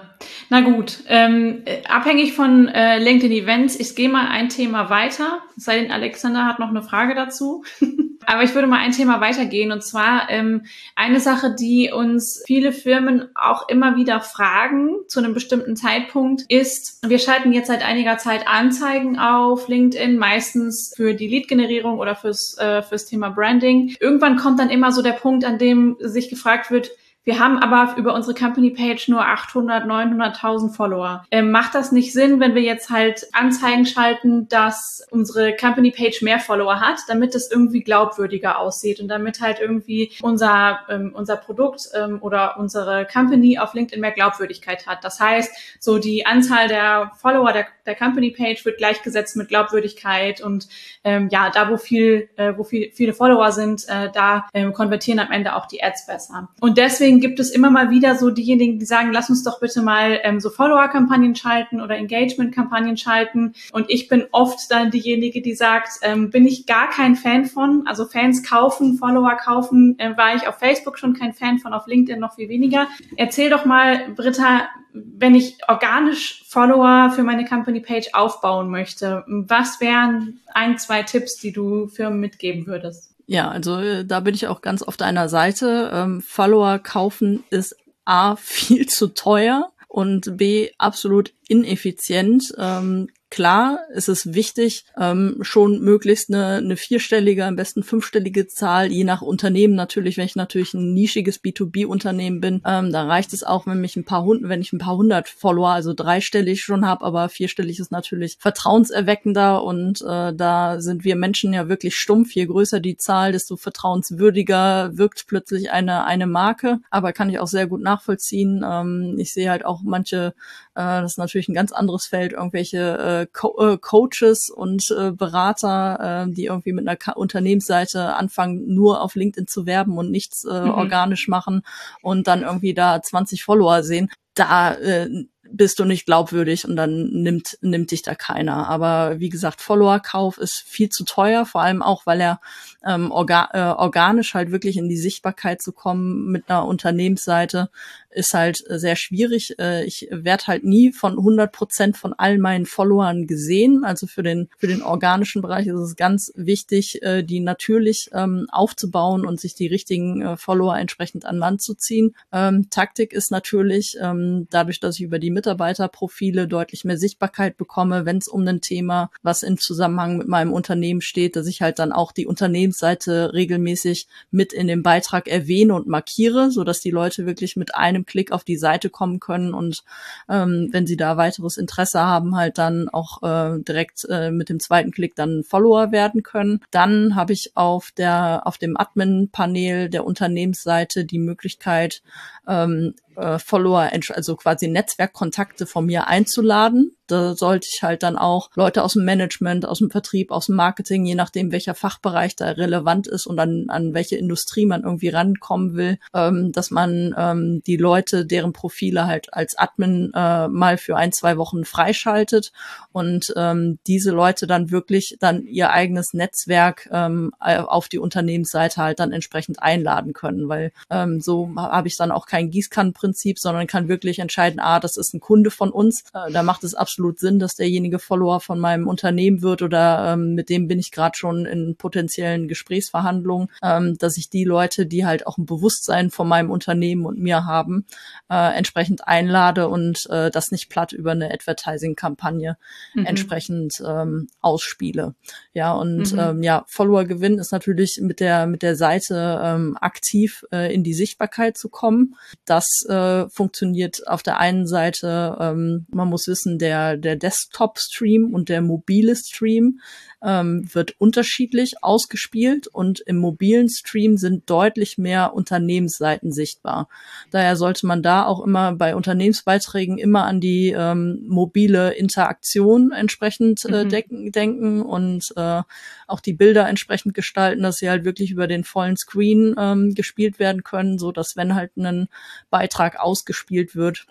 Na gut, ähm, äh, abhängig von äh, LinkedIn Events, ich gehe mal ein Thema weiter. Es sei denn, Alexander hat noch eine Frage dazu. Aber ich würde mal ein Thema weitergehen und zwar ähm, eine Sache, die uns viele Firmen auch immer wieder fragen zu einem bestimmten Zeitpunkt ist, wir schalten jetzt seit einiger Zeit Anzeigen auf LinkedIn, meistens für die Lead-Generierung oder fürs, äh, fürs Thema Branding. Irgendwann kommt dann immer so der Punkt, an dem sich gefragt wird, wir haben aber über unsere Company Page nur 800, 900.000 Follower. Ähm, macht das nicht Sinn, wenn wir jetzt halt Anzeigen schalten, dass unsere Company Page mehr Follower hat, damit es irgendwie glaubwürdiger aussieht und damit halt irgendwie unser, ähm, unser Produkt ähm, oder unsere Company auf LinkedIn mehr Glaubwürdigkeit hat. Das heißt, so die Anzahl der Follower der, der Company Page wird gleichgesetzt mit Glaubwürdigkeit und ähm, ja, da wo viel, äh, wo viel, viele Follower sind, äh, da ähm, konvertieren am Ende auch die Ads besser. Und deswegen gibt es immer mal wieder so diejenigen, die sagen, lass uns doch bitte mal ähm, so Follower-Kampagnen schalten oder Engagement-Kampagnen schalten. Und ich bin oft dann diejenige, die sagt, ähm, bin ich gar kein Fan von. Also Fans kaufen, Follower kaufen, äh, war ich auf Facebook schon kein Fan von, auf LinkedIn noch viel weniger. Erzähl doch mal, Britta, wenn ich organisch Follower für meine Company Page aufbauen möchte, was wären ein, zwei Tipps, die du Firmen mitgeben würdest? Ja, also äh, da bin ich auch ganz auf deiner Seite. Ähm, Follower kaufen ist A viel zu teuer und B absolut ineffizient. Ähm, Klar, es ist wichtig, ähm, schon möglichst eine, eine vierstellige, am besten fünfstellige Zahl, je nach Unternehmen natürlich, wenn ich natürlich ein nischiges B2B-Unternehmen bin, ähm, da reicht es auch, wenn mich ein paar Hunden, wenn ich ein paar hundert Follower, also dreistellig schon habe, aber vierstellig ist natürlich vertrauenserweckender und äh, da sind wir Menschen ja wirklich stumpf. Je größer die Zahl, desto vertrauenswürdiger wirkt plötzlich eine, eine Marke. Aber kann ich auch sehr gut nachvollziehen. Ähm, ich sehe halt auch manche äh, das ist natürlich ein ganz anderes Feld, irgendwelche äh, Co äh, Coaches und äh, Berater, äh, die irgendwie mit einer Ka Unternehmensseite anfangen, nur auf LinkedIn zu werben und nichts äh, mhm. organisch machen und dann irgendwie da 20 Follower sehen. Da äh, bist du nicht glaubwürdig und dann nimmt, nimmt dich da keiner. Aber wie gesagt, Followerkauf ist viel zu teuer, vor allem auch, weil er ähm, orga äh, organisch halt wirklich in die Sichtbarkeit zu kommen mit einer Unternehmensseite ist halt sehr schwierig. Äh, ich werde halt nie von 100 Prozent von all meinen Followern gesehen. Also für den, für den organischen Bereich ist es ganz wichtig, äh, die natürlich ähm, aufzubauen und sich die richtigen äh, Follower entsprechend an Land zu ziehen. Ähm, Taktik ist natürlich, ähm, dadurch, dass ich über die Mitarbeiterprofile deutlich mehr Sichtbarkeit bekomme, wenn es um ein Thema, was im Zusammenhang mit meinem Unternehmen steht, dass ich halt dann auch die Unternehmensseite regelmäßig mit in dem Beitrag erwähne und markiere, so dass die Leute wirklich mit einem einem Klick auf die Seite kommen können und ähm, wenn sie da weiteres Interesse haben, halt dann auch äh, direkt äh, mit dem zweiten Klick dann Follower werden können. Dann habe ich auf der auf dem Admin-Panel der Unternehmensseite die Möglichkeit, ähm, äh, Follower, also quasi Netzwerkkontakte von mir einzuladen. Da sollte ich halt dann auch Leute aus dem Management, aus dem Vertrieb, aus dem Marketing, je nachdem, welcher Fachbereich da relevant ist und an, an welche Industrie man irgendwie rankommen will, ähm, dass man ähm, die Leute, deren Profile halt als Admin äh, mal für ein, zwei Wochen freischaltet und ähm, diese Leute dann wirklich dann ihr eigenes Netzwerk ähm, auf die Unternehmensseite halt dann entsprechend einladen können, weil ähm, so habe ich dann auch kein Gießkannenprinzip Prinzip, sondern kann wirklich entscheiden, ah, das ist ein Kunde von uns. Äh, da macht es absolut Sinn, dass derjenige Follower von meinem Unternehmen wird oder ähm, mit dem bin ich gerade schon in potenziellen Gesprächsverhandlungen, ähm, dass ich die Leute, die halt auch ein Bewusstsein von meinem Unternehmen und mir haben, äh, entsprechend einlade und äh, das nicht platt über eine Advertising-Kampagne mhm. entsprechend ähm, ausspiele. Ja, und mhm. ähm, ja, Follower-Gewinn ist natürlich mit der mit der Seite ähm, aktiv äh, in die Sichtbarkeit zu kommen. Das äh, äh, funktioniert auf der einen Seite, ähm, man muss wissen, der, der Desktop-Stream und der mobile Stream ähm, wird unterschiedlich ausgespielt und im mobilen Stream sind deutlich mehr Unternehmensseiten sichtbar. Daher sollte man da auch immer bei Unternehmensbeiträgen immer an die ähm, mobile Interaktion entsprechend äh, mhm. denken, denken und äh, auch die Bilder entsprechend gestalten, dass sie halt wirklich über den vollen Screen ähm, gespielt werden können, so dass wenn halt ein Beitrag ausgespielt wird,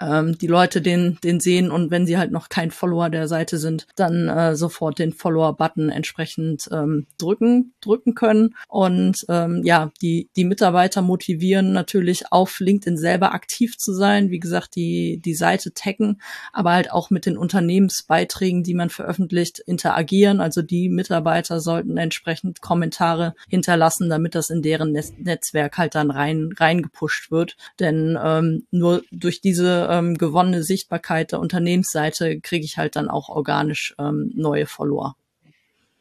ähm, die Leute den, den sehen und wenn sie halt noch kein Follower der Seite sind, dann äh, sofort den Follower-Button entsprechend ähm, drücken, drücken können. Und ähm, ja, die, die Mitarbeiter motivieren natürlich auf LinkedIn selber aktiv zu sein. Wie gesagt, die, die Seite taggen, aber halt auch mit den Unternehmensbeiträgen, die man veröffentlicht, interagieren. Also die Mitarbeiter sollten entsprechend Kommentare hinterlassen, damit das in deren Netzwerk halt dann rein, reingepusht wird. Denn ähm, nur durch diese ähm, gewonnene Sichtbarkeit der Unternehmensseite kriege ich halt dann auch organisch ähm, neue Follower.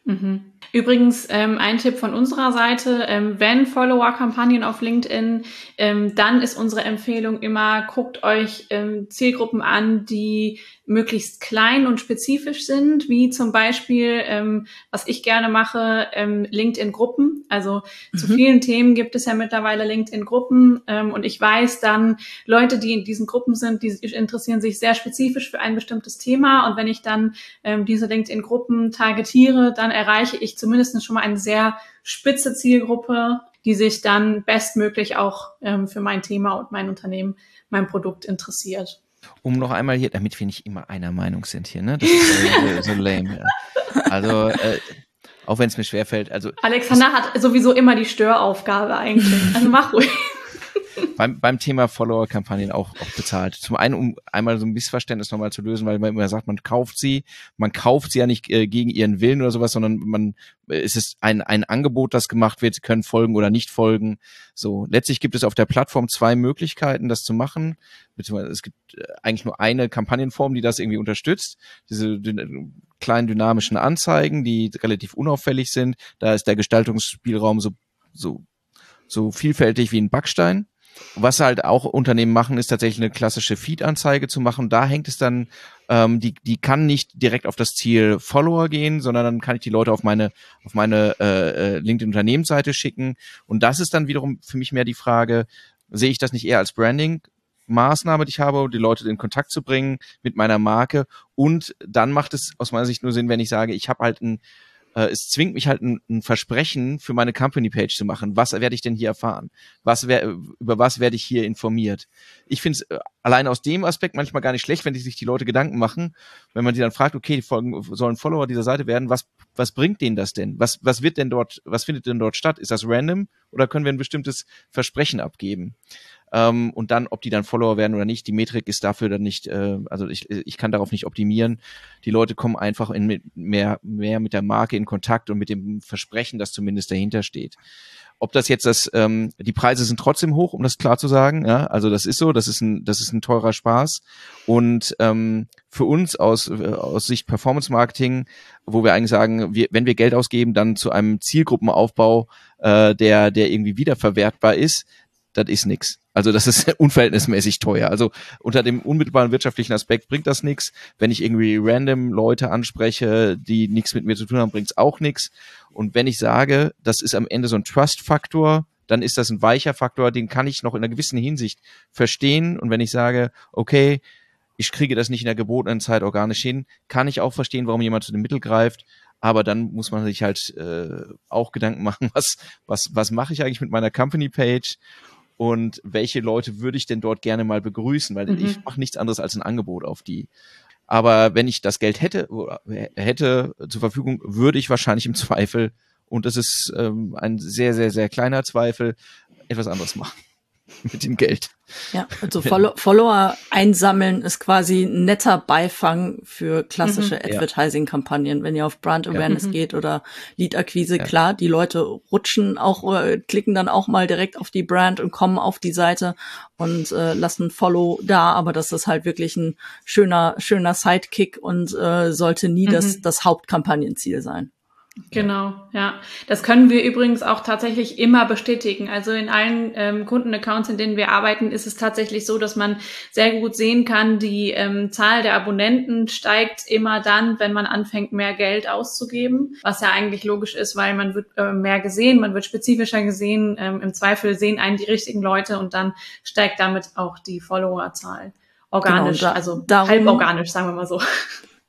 Mhm. Übrigens, ähm, ein Tipp von unserer Seite, ähm, wenn Follower-Kampagnen auf LinkedIn, ähm, dann ist unsere Empfehlung immer, guckt euch ähm, Zielgruppen an, die möglichst klein und spezifisch sind, wie zum Beispiel, ähm, was ich gerne mache, ähm, LinkedIn-Gruppen. Also mhm. zu vielen Themen gibt es ja mittlerweile LinkedIn-Gruppen ähm, und ich weiß dann, Leute, die in diesen Gruppen sind, die interessieren sich sehr spezifisch für ein bestimmtes Thema und wenn ich dann ähm, diese LinkedIn-Gruppen targetiere, dann erreiche ich zumindest schon mal eine sehr spitze Zielgruppe, die sich dann bestmöglich auch ähm, für mein Thema und mein Unternehmen, mein Produkt interessiert. Um noch einmal hier, damit wir nicht immer einer Meinung sind hier, ne? Das ist so, so lame. Ja. Also, äh, auch wenn es mir schwerfällt. Also, Alexander hat sowieso immer die Störaufgabe eigentlich. Also mach ruhig. Beim, beim Thema Follower-Kampagnen auch, auch bezahlt. Zum einen, um einmal so ein Missverständnis nochmal zu lösen, weil man immer sagt, man kauft sie. Man kauft sie ja nicht äh, gegen ihren Willen oder sowas, sondern man, äh, es ist ein, ein Angebot, das gemacht wird. Sie können folgen oder nicht folgen. So. Letztlich gibt es auf der Plattform zwei Möglichkeiten, das zu machen. Beziehungsweise es gibt äh, eigentlich nur eine Kampagnenform, die das irgendwie unterstützt. Diese kleinen dynamischen Anzeigen, die relativ unauffällig sind. Da ist der Gestaltungsspielraum so, so, so vielfältig wie ein Backstein. Was halt auch Unternehmen machen, ist tatsächlich eine klassische Feed-Anzeige zu machen. Da hängt es dann, ähm, die, die kann nicht direkt auf das Ziel Follower gehen, sondern dann kann ich die Leute auf meine, auf meine äh, äh LinkedIn-Unternehmensseite schicken. Und das ist dann wiederum für mich mehr die Frage, sehe ich das nicht eher als Branding? Maßnahme, die ich habe, die Leute in Kontakt zu bringen mit meiner Marke. Und dann macht es aus meiner Sicht nur Sinn, wenn ich sage, ich habe halt ein äh, es zwingt mich halt ein, ein, Versprechen für meine Company Page zu machen. Was werde ich denn hier erfahren? Was wär, über was werde ich hier informiert? Ich finde es äh, allein aus dem Aspekt manchmal gar nicht schlecht, wenn die sich die Leute Gedanken machen, wenn man die dann fragt, okay, die folgen, sollen Follower dieser Seite werden, was, was bringt denen das denn? Was, was wird denn dort, was findet denn dort statt? Ist das random oder können wir ein bestimmtes Versprechen abgeben? Ähm, und dann, ob die dann Follower werden oder nicht, die Metrik ist dafür dann nicht, äh, also ich, ich kann darauf nicht optimieren. Die Leute kommen einfach in mehr, mehr mit der Marke in Kontakt und mit dem Versprechen, das zumindest dahinter steht. Ob das jetzt das, ähm, die Preise sind trotzdem hoch, um das klar zu sagen. Ja, also das ist so, das ist ein, das ist ein teurer Spaß. Und ähm, für uns aus, äh, aus Sicht Performance Marketing, wo wir eigentlich sagen, wir, wenn wir Geld ausgeben, dann zu einem Zielgruppenaufbau, äh, der, der irgendwie wiederverwertbar ist, das ist nix. Also das ist unverhältnismäßig teuer. Also unter dem unmittelbaren wirtschaftlichen Aspekt bringt das nichts. Wenn ich irgendwie random Leute anspreche, die nichts mit mir zu tun haben, bringt's auch nichts. Und wenn ich sage, das ist am Ende so ein Trust-Faktor, dann ist das ein weicher Faktor, den kann ich noch in einer gewissen Hinsicht verstehen. Und wenn ich sage, okay, ich kriege das nicht in der gebotenen Zeit organisch hin, kann ich auch verstehen, warum jemand zu dem Mittel greift. Aber dann muss man sich halt äh, auch Gedanken machen, was, was, was mache ich eigentlich mit meiner Company-Page und welche Leute würde ich denn dort gerne mal begrüßen, weil mhm. ich mache nichts anderes als ein Angebot auf die. Aber wenn ich das Geld hätte oder hätte zur Verfügung, würde ich wahrscheinlich im Zweifel, und das ist ähm, ein sehr, sehr, sehr kleiner Zweifel, etwas anderes machen. Mit dem Geld. Ja, also Follow Follower einsammeln ist quasi ein netter Beifang für klassische mhm, Advertising-Kampagnen. Wenn ihr auf Brand Awareness ja. Mhm. geht oder Lead-Akquise, ja. klar, die Leute rutschen auch, äh, klicken dann auch mal direkt auf die Brand und kommen auf die Seite und äh, lassen Follow da, aber das ist halt wirklich ein schöner, schöner Sidekick und äh, sollte nie mhm. das, das Hauptkampagnenziel sein. Genau, ja. Das können wir übrigens auch tatsächlich immer bestätigen. Also in allen ähm, Kundenaccounts, in denen wir arbeiten, ist es tatsächlich so, dass man sehr gut sehen kann, die ähm, Zahl der Abonnenten steigt immer dann, wenn man anfängt, mehr Geld auszugeben, was ja eigentlich logisch ist, weil man wird äh, mehr gesehen, man wird spezifischer gesehen, ähm, im Zweifel sehen einen die richtigen Leute und dann steigt damit auch die Followerzahl organisch, genau, da, also darum, halb organisch, sagen wir mal so.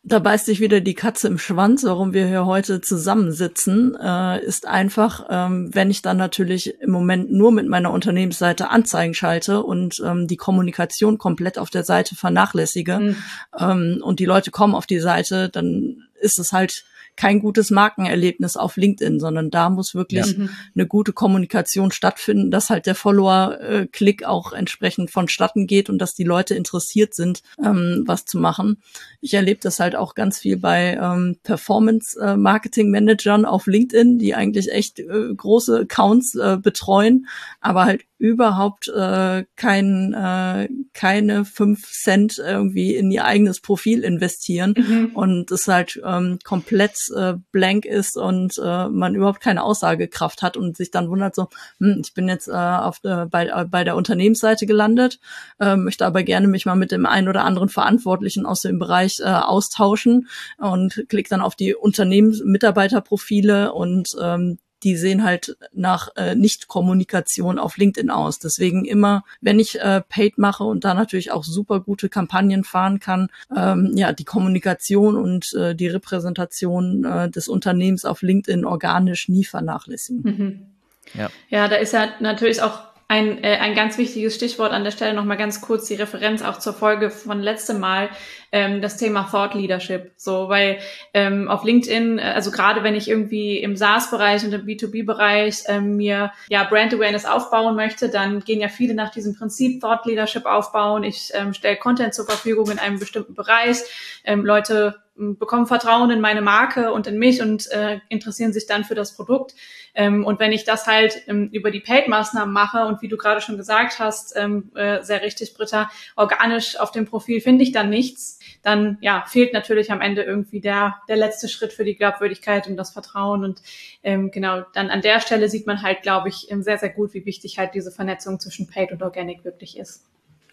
Da beißt sich wieder die Katze im Schwanz, warum wir hier heute zusammensitzen, äh, ist einfach, ähm, wenn ich dann natürlich im Moment nur mit meiner Unternehmensseite Anzeigen schalte und ähm, die Kommunikation komplett auf der Seite vernachlässige mhm. ähm, und die Leute kommen auf die Seite, dann ist es halt kein gutes Markenerlebnis auf LinkedIn, sondern da muss wirklich ja. eine gute Kommunikation stattfinden, dass halt der Follower-Klick auch entsprechend vonstatten geht und dass die Leute interessiert sind, ähm, was zu machen. Ich erlebe das halt auch ganz viel bei ähm, Performance-Marketing-Managern auf LinkedIn, die eigentlich echt äh, große Accounts äh, betreuen, aber halt überhaupt äh, kein, äh, keine fünf Cent irgendwie in ihr eigenes Profil investieren mhm. und es halt ähm, komplett äh, blank ist und äh, man überhaupt keine Aussagekraft hat und sich dann wundert so, hm, ich bin jetzt äh, auf, äh, bei, äh, bei der Unternehmensseite gelandet, äh, möchte aber gerne mich mal mit dem einen oder anderen Verantwortlichen aus dem Bereich äh, austauschen und klick dann auf die Unternehmensmitarbeiterprofile und ähm, die sehen halt nach äh, Nicht-Kommunikation auf LinkedIn aus. Deswegen immer, wenn ich äh, Paid mache und da natürlich auch super gute Kampagnen fahren kann, ähm, ja, die Kommunikation und äh, die Repräsentation äh, des Unternehmens auf LinkedIn organisch nie vernachlässigen. Mhm. Ja. ja, da ist ja natürlich auch ein, äh, ein ganz wichtiges Stichwort an der Stelle nochmal ganz kurz die Referenz auch zur Folge von letztem Mal, ähm, das Thema Thought Leadership. So, weil ähm, auf LinkedIn, äh, also gerade wenn ich irgendwie im SaaS-Bereich und im B2B-Bereich ähm, mir ja Brand Awareness aufbauen möchte, dann gehen ja viele nach diesem Prinzip Thought Leadership aufbauen. Ich ähm, stelle Content zur Verfügung in einem bestimmten Bereich. Ähm, Leute bekommen Vertrauen in meine Marke und in mich und äh, interessieren sich dann für das Produkt. Ähm, und wenn ich das halt ähm, über die Paid-Maßnahmen mache und wie du gerade schon gesagt hast, ähm, äh, sehr richtig, Britta, organisch auf dem Profil finde ich dann nichts, dann ja fehlt natürlich am Ende irgendwie der der letzte Schritt für die Glaubwürdigkeit und das Vertrauen und ähm, genau dann an der Stelle sieht man halt, glaube ich, sehr sehr gut, wie wichtig halt diese Vernetzung zwischen Paid und Organic wirklich ist.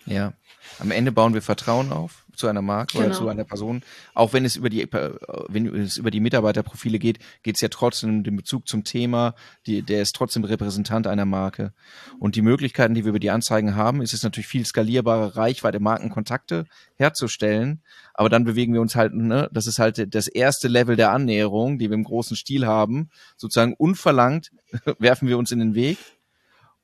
Ja, am Ende bauen wir Vertrauen auf zu einer Marke genau. oder zu einer Person. Auch wenn es über die, wenn es über die Mitarbeiterprofile geht, geht es ja trotzdem um den Bezug zum Thema. Die, der ist trotzdem Repräsentant einer Marke. Und die Möglichkeiten, die wir über die Anzeigen haben, ist es natürlich viel skalierbare Reichweite, Markenkontakte herzustellen. Aber dann bewegen wir uns halt, ne, das ist halt das erste Level der Annäherung, die wir im großen Stil haben. Sozusagen unverlangt werfen wir uns in den Weg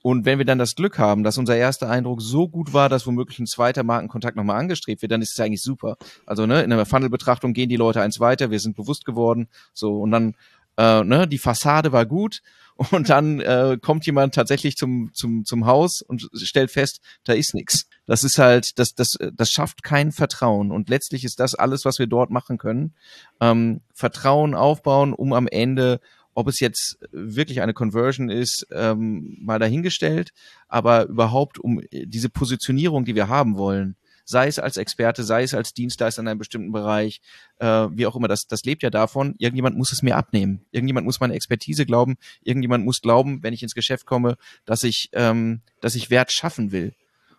und wenn wir dann das Glück haben, dass unser erster Eindruck so gut war, dass womöglich ein zweiter Markenkontakt nochmal angestrebt wird, dann ist es eigentlich super. Also ne, in der Funnel-Betrachtung gehen die Leute eins weiter, wir sind bewusst geworden, so und dann äh, ne, die Fassade war gut und dann äh, kommt jemand tatsächlich zum zum zum Haus und stellt fest, da ist nichts. Das ist halt, das das das schafft kein Vertrauen und letztlich ist das alles, was wir dort machen können, ähm, Vertrauen aufbauen, um am Ende ob es jetzt wirklich eine Conversion ist, ähm, mal dahingestellt, aber überhaupt um diese Positionierung, die wir haben wollen, sei es als Experte, sei es als Dienstleister in einem bestimmten Bereich, äh, wie auch immer, das, das lebt ja davon, irgendjemand muss es mir abnehmen. Irgendjemand muss meine Expertise glauben, irgendjemand muss glauben, wenn ich ins Geschäft komme, dass ich, ähm, dass ich Wert schaffen will.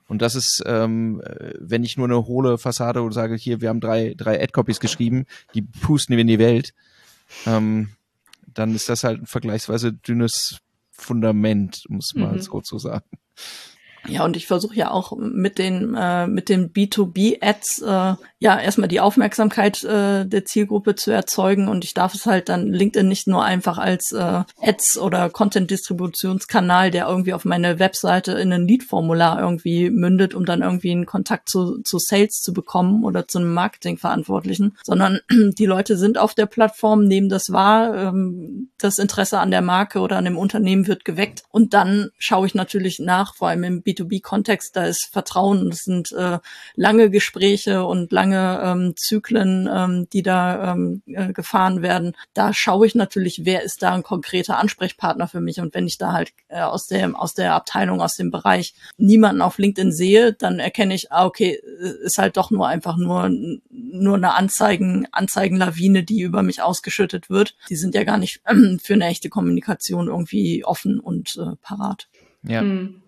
Und das ist, ähm, wenn ich nur eine hohle Fassade und sage, hier, wir haben drei, drei Ad-Copies geschrieben, die pusten wir in die Welt, ähm, dann ist das halt ein vergleichsweise dünnes Fundament, muss man mhm. so zu sagen. Ja, und ich versuche ja auch mit den äh, mit den B2B-Ads äh, ja erstmal die Aufmerksamkeit äh, der Zielgruppe zu erzeugen. Und ich darf es halt dann LinkedIn nicht nur einfach als äh, Ads oder Content-Distributionskanal, der irgendwie auf meine Webseite in ein Lead-Formular irgendwie mündet, um dann irgendwie einen Kontakt zu, zu Sales zu bekommen oder zu einem Marketingverantwortlichen, sondern die Leute sind auf der Plattform, nehmen das wahr, ähm, das Interesse an der Marke oder an dem Unternehmen wird geweckt. Und dann schaue ich natürlich nach, vor allem im B2B-Kontext, da ist Vertrauen, das sind äh, lange Gespräche und lange ähm, Zyklen, ähm, die da ähm, äh, gefahren werden. Da schaue ich natürlich, wer ist da ein konkreter Ansprechpartner für mich. Und wenn ich da halt äh, aus der aus der Abteilung, aus dem Bereich niemanden auf LinkedIn sehe, dann erkenne ich, ah, okay, äh, ist halt doch nur einfach nur nur eine Anzeigen Anzeigenlawine, die über mich ausgeschüttet wird. Die sind ja gar nicht äh, für eine echte Kommunikation irgendwie offen und äh, parat. Ja. Hm.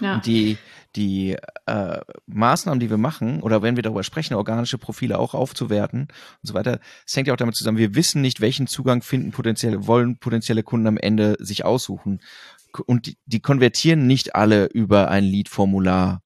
Ja. Und die, die äh, Maßnahmen, die wir machen, oder wenn wir darüber sprechen, organische Profile auch aufzuwerten und so weiter, es hängt ja auch damit zusammen, wir wissen nicht, welchen Zugang finden potenzielle, wollen potenzielle Kunden am Ende sich aussuchen. Und die, die konvertieren nicht alle über ein Lead-Formular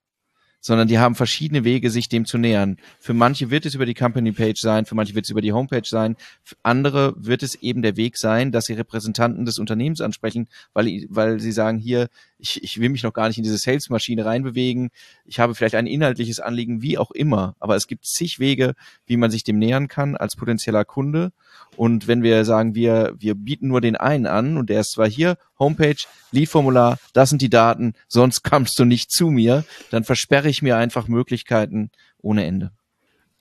sondern die haben verschiedene Wege, sich dem zu nähern. Für manche wird es über die Company Page sein, für manche wird es über die Homepage sein, für andere wird es eben der Weg sein, dass sie Repräsentanten des Unternehmens ansprechen, weil, weil sie sagen, hier, ich, ich will mich noch gar nicht in diese Sales-Maschine reinbewegen, ich habe vielleicht ein inhaltliches Anliegen, wie auch immer, aber es gibt zig Wege, wie man sich dem nähern kann als potenzieller Kunde. Und wenn wir sagen, wir, wir bieten nur den einen an und der ist zwar hier, Homepage, Lead-Formular, das sind die Daten, sonst kommst du nicht zu mir, dann versperre ich mir einfach Möglichkeiten ohne Ende.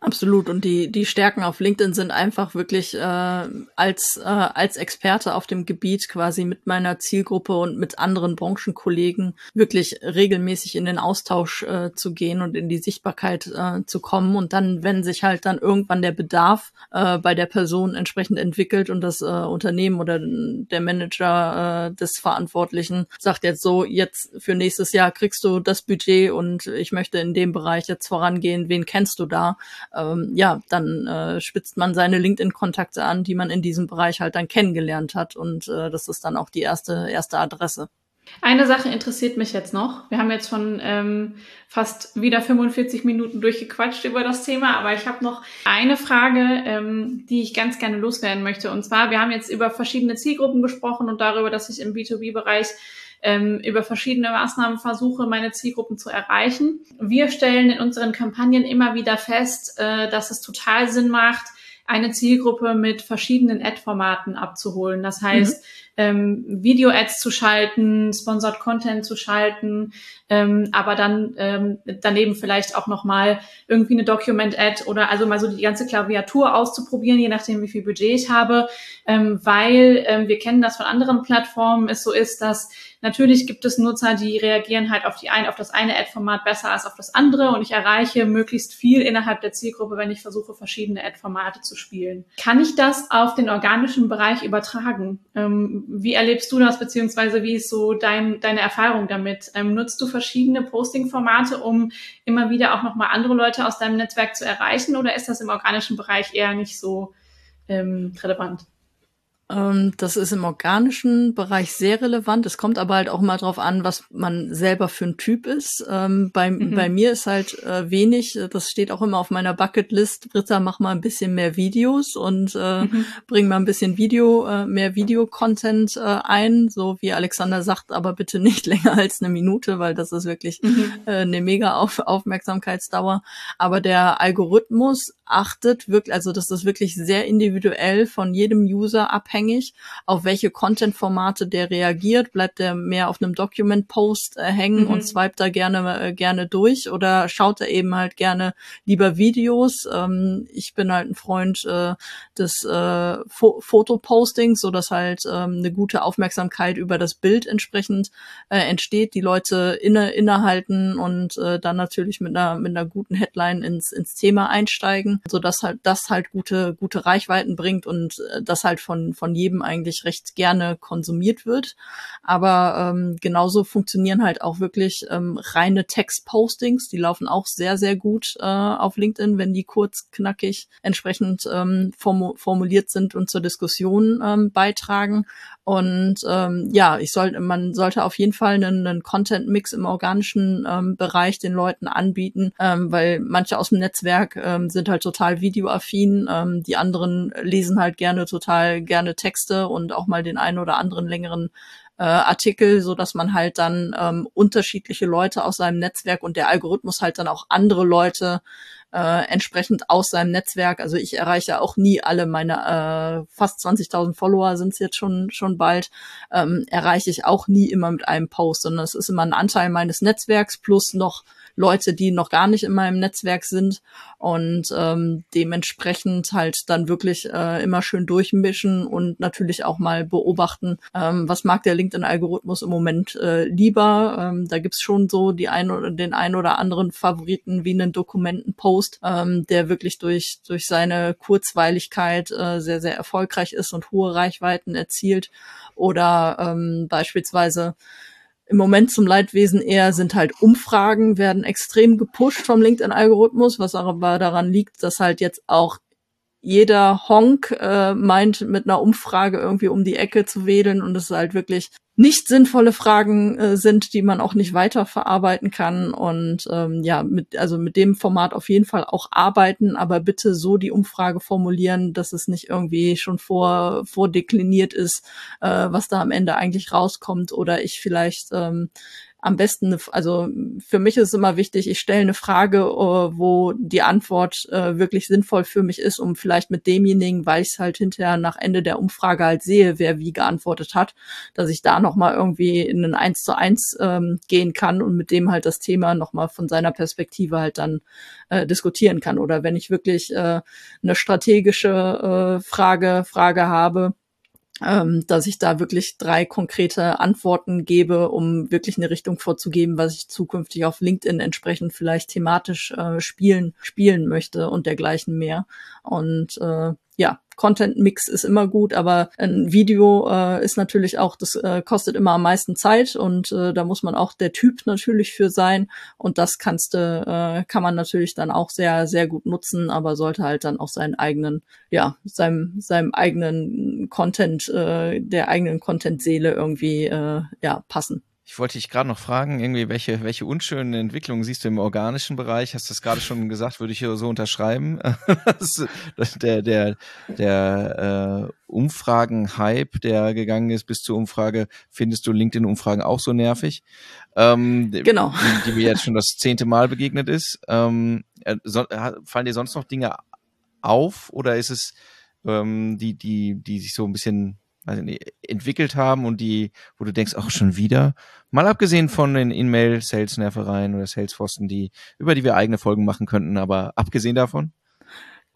Absolut. Und die, die Stärken auf LinkedIn sind einfach wirklich äh, als, äh, als Experte auf dem Gebiet quasi mit meiner Zielgruppe und mit anderen Branchenkollegen wirklich regelmäßig in den Austausch äh, zu gehen und in die Sichtbarkeit äh, zu kommen. Und dann, wenn sich halt dann irgendwann der Bedarf äh, bei der Person entsprechend entwickelt und das äh, Unternehmen oder der Manager äh, des Verantwortlichen sagt jetzt so, jetzt für nächstes Jahr kriegst du das Budget und ich möchte in dem Bereich jetzt vorangehen, wen kennst du da? Ähm, ja, dann äh, spitzt man seine LinkedIn-Kontakte an, die man in diesem Bereich halt dann kennengelernt hat. Und äh, das ist dann auch die erste, erste Adresse. Eine Sache interessiert mich jetzt noch. Wir haben jetzt schon ähm, fast wieder 45 Minuten durchgequatscht über das Thema, aber ich habe noch eine Frage, ähm, die ich ganz gerne loswerden möchte. Und zwar, wir haben jetzt über verschiedene Zielgruppen gesprochen und darüber, dass sich im B2B-Bereich ähm, über verschiedene Maßnahmen versuche, meine Zielgruppen zu erreichen. Wir stellen in unseren Kampagnen immer wieder fest, äh, dass es total Sinn macht, eine Zielgruppe mit verschiedenen Ad-Formaten abzuholen. Das heißt, mhm ähm, Video-Ads zu schalten, Sponsored Content zu schalten, ähm, aber dann ähm, daneben vielleicht auch nochmal irgendwie eine Document-Ad oder also mal so die ganze Klaviatur auszuprobieren, je nachdem, wie viel Budget ich habe, ähm, weil ähm, wir kennen das von anderen Plattformen, es so ist, dass Natürlich gibt es Nutzer, die reagieren halt auf die ein, auf das eine Ad-Format besser als auf das andere und ich erreiche möglichst viel innerhalb der Zielgruppe, wenn ich versuche, verschiedene Ad-Formate zu spielen. Kann ich das auf den organischen Bereich übertragen? Ähm, wie erlebst du das, beziehungsweise wie ist so dein, deine Erfahrung damit? Ähm, nutzt du verschiedene Posting-Formate, um immer wieder auch nochmal andere Leute aus deinem Netzwerk zu erreichen oder ist das im organischen Bereich eher nicht so ähm, relevant? Ähm, das ist im organischen Bereich sehr relevant. Es kommt aber halt auch mal drauf an, was man selber für ein Typ ist. Ähm, bei, mhm. bei mir ist halt äh, wenig, das steht auch immer auf meiner Bucketlist, Britta, mach mal ein bisschen mehr Videos und äh, mhm. bring mal ein bisschen Video, äh, mehr Videocontent äh, ein, so wie Alexander sagt, aber bitte nicht länger als eine Minute, weil das ist wirklich mhm. äh, eine mega auf Aufmerksamkeitsdauer. Aber der Algorithmus achtet wirklich, also das ist wirklich sehr individuell von jedem User abhängig, auf welche Content-Formate der reagiert. Bleibt er mehr auf einem Document-Post äh, hängen mhm. und swipet da gerne äh, gerne durch oder schaut er eben halt gerne lieber Videos? Ähm, ich bin halt ein Freund äh, des äh, Fo Fotopostings, so dass halt ähm, eine gute Aufmerksamkeit über das Bild entsprechend äh, entsteht, die Leute inne innehalten und äh, dann natürlich mit einer mit einer guten Headline ins ins Thema einsteigen so dass halt das halt gute gute Reichweiten bringt und äh, das halt von von jedem eigentlich recht gerne konsumiert wird. Aber ähm, genauso funktionieren halt auch wirklich ähm, reine Textpostings, die laufen auch sehr sehr gut äh, auf LinkedIn, wenn die kurz knackig entsprechend ähm, formuliert sind und zur Diskussion ähm, beitragen. Und ähm, ja, ich sollte, man sollte auf jeden Fall einen, einen Content-Mix im organischen ähm, Bereich den Leuten anbieten, ähm, weil manche aus dem Netzwerk ähm, sind halt total videoaffin, ähm, die anderen lesen halt gerne total gerne Texte und auch mal den einen oder anderen längeren äh, Artikel, so dass man halt dann ähm, unterschiedliche Leute aus seinem Netzwerk und der Algorithmus halt dann auch andere Leute äh, entsprechend aus seinem Netzwerk. Also ich erreiche auch nie alle meine äh, fast 20.000 Follower sind es jetzt schon schon bald. Ähm, erreiche ich auch nie immer mit einem Post, sondern es ist immer ein Anteil meines Netzwerks plus noch Leute, die noch gar nicht in meinem Netzwerk sind und ähm, dementsprechend halt dann wirklich äh, immer schön durchmischen und natürlich auch mal beobachten, ähm, was mag der LinkedIn-Algorithmus im Moment äh, lieber. Ähm, da gibt's schon so die ein oder den ein oder anderen Favoriten wie einen Dokumentenpost, ähm, der wirklich durch durch seine Kurzweiligkeit äh, sehr sehr erfolgreich ist und hohe Reichweiten erzielt oder ähm, beispielsweise im Moment zum Leidwesen eher sind halt Umfragen, werden extrem gepusht vom LinkedIn-Algorithmus, was aber daran liegt, dass halt jetzt auch jeder Honk äh, meint, mit einer Umfrage irgendwie um die Ecke zu wedeln und es halt wirklich nicht sinnvolle Fragen äh, sind, die man auch nicht weiter verarbeiten kann. Und ähm, ja, mit, also mit dem Format auf jeden Fall auch arbeiten, aber bitte so die Umfrage formulieren, dass es nicht irgendwie schon vor, vordekliniert ist, äh, was da am Ende eigentlich rauskommt oder ich vielleicht ähm, am besten, also für mich ist es immer wichtig, ich stelle eine Frage, äh, wo die Antwort äh, wirklich sinnvoll für mich ist, um vielleicht mit demjenigen, weil ich es halt hinterher nach Ende der Umfrage halt sehe, wer wie geantwortet hat, dass ich da nochmal irgendwie in ein Eins zu eins ähm, gehen kann und mit dem halt das Thema nochmal von seiner Perspektive halt dann äh, diskutieren kann. Oder wenn ich wirklich äh, eine strategische äh, Frage, Frage habe, ähm, dass ich da wirklich drei konkrete Antworten gebe, um wirklich eine Richtung vorzugeben, was ich zukünftig auf LinkedIn entsprechend vielleicht thematisch äh, spielen spielen möchte und dergleichen mehr. Und äh, ja, Content Mix ist immer gut, aber ein Video äh, ist natürlich auch, das äh, kostet immer am meisten Zeit und äh, da muss man auch der Typ natürlich für sein und das kannst du, äh, kann man natürlich dann auch sehr, sehr gut nutzen, aber sollte halt dann auch seinen eigenen, ja, seinem, seinem eigenen Content, äh, der eigenen Content-Seele irgendwie, äh, ja, passen. Ich wollte dich gerade noch fragen, irgendwie, welche, welche unschönen Entwicklungen siehst du im organischen Bereich? Hast du das gerade schon gesagt, würde ich hier so unterschreiben. der der, der äh, Umfragen-Hype, der gegangen ist bis zur Umfrage, findest du LinkedIn-Umfragen auch so nervig? Ähm, genau. Die, die mir jetzt schon das zehnte Mal begegnet ist. Ähm, äh, so, fallen dir sonst noch Dinge auf oder ist es ähm, die, die, die sich so ein bisschen weiß ich nicht, entwickelt haben und die, wo du denkst, auch schon wieder. Mal abgesehen von den In-Mail-Sales-Nervereien oder Salesforsten, die, über die wir eigene Folgen machen könnten, aber abgesehen davon?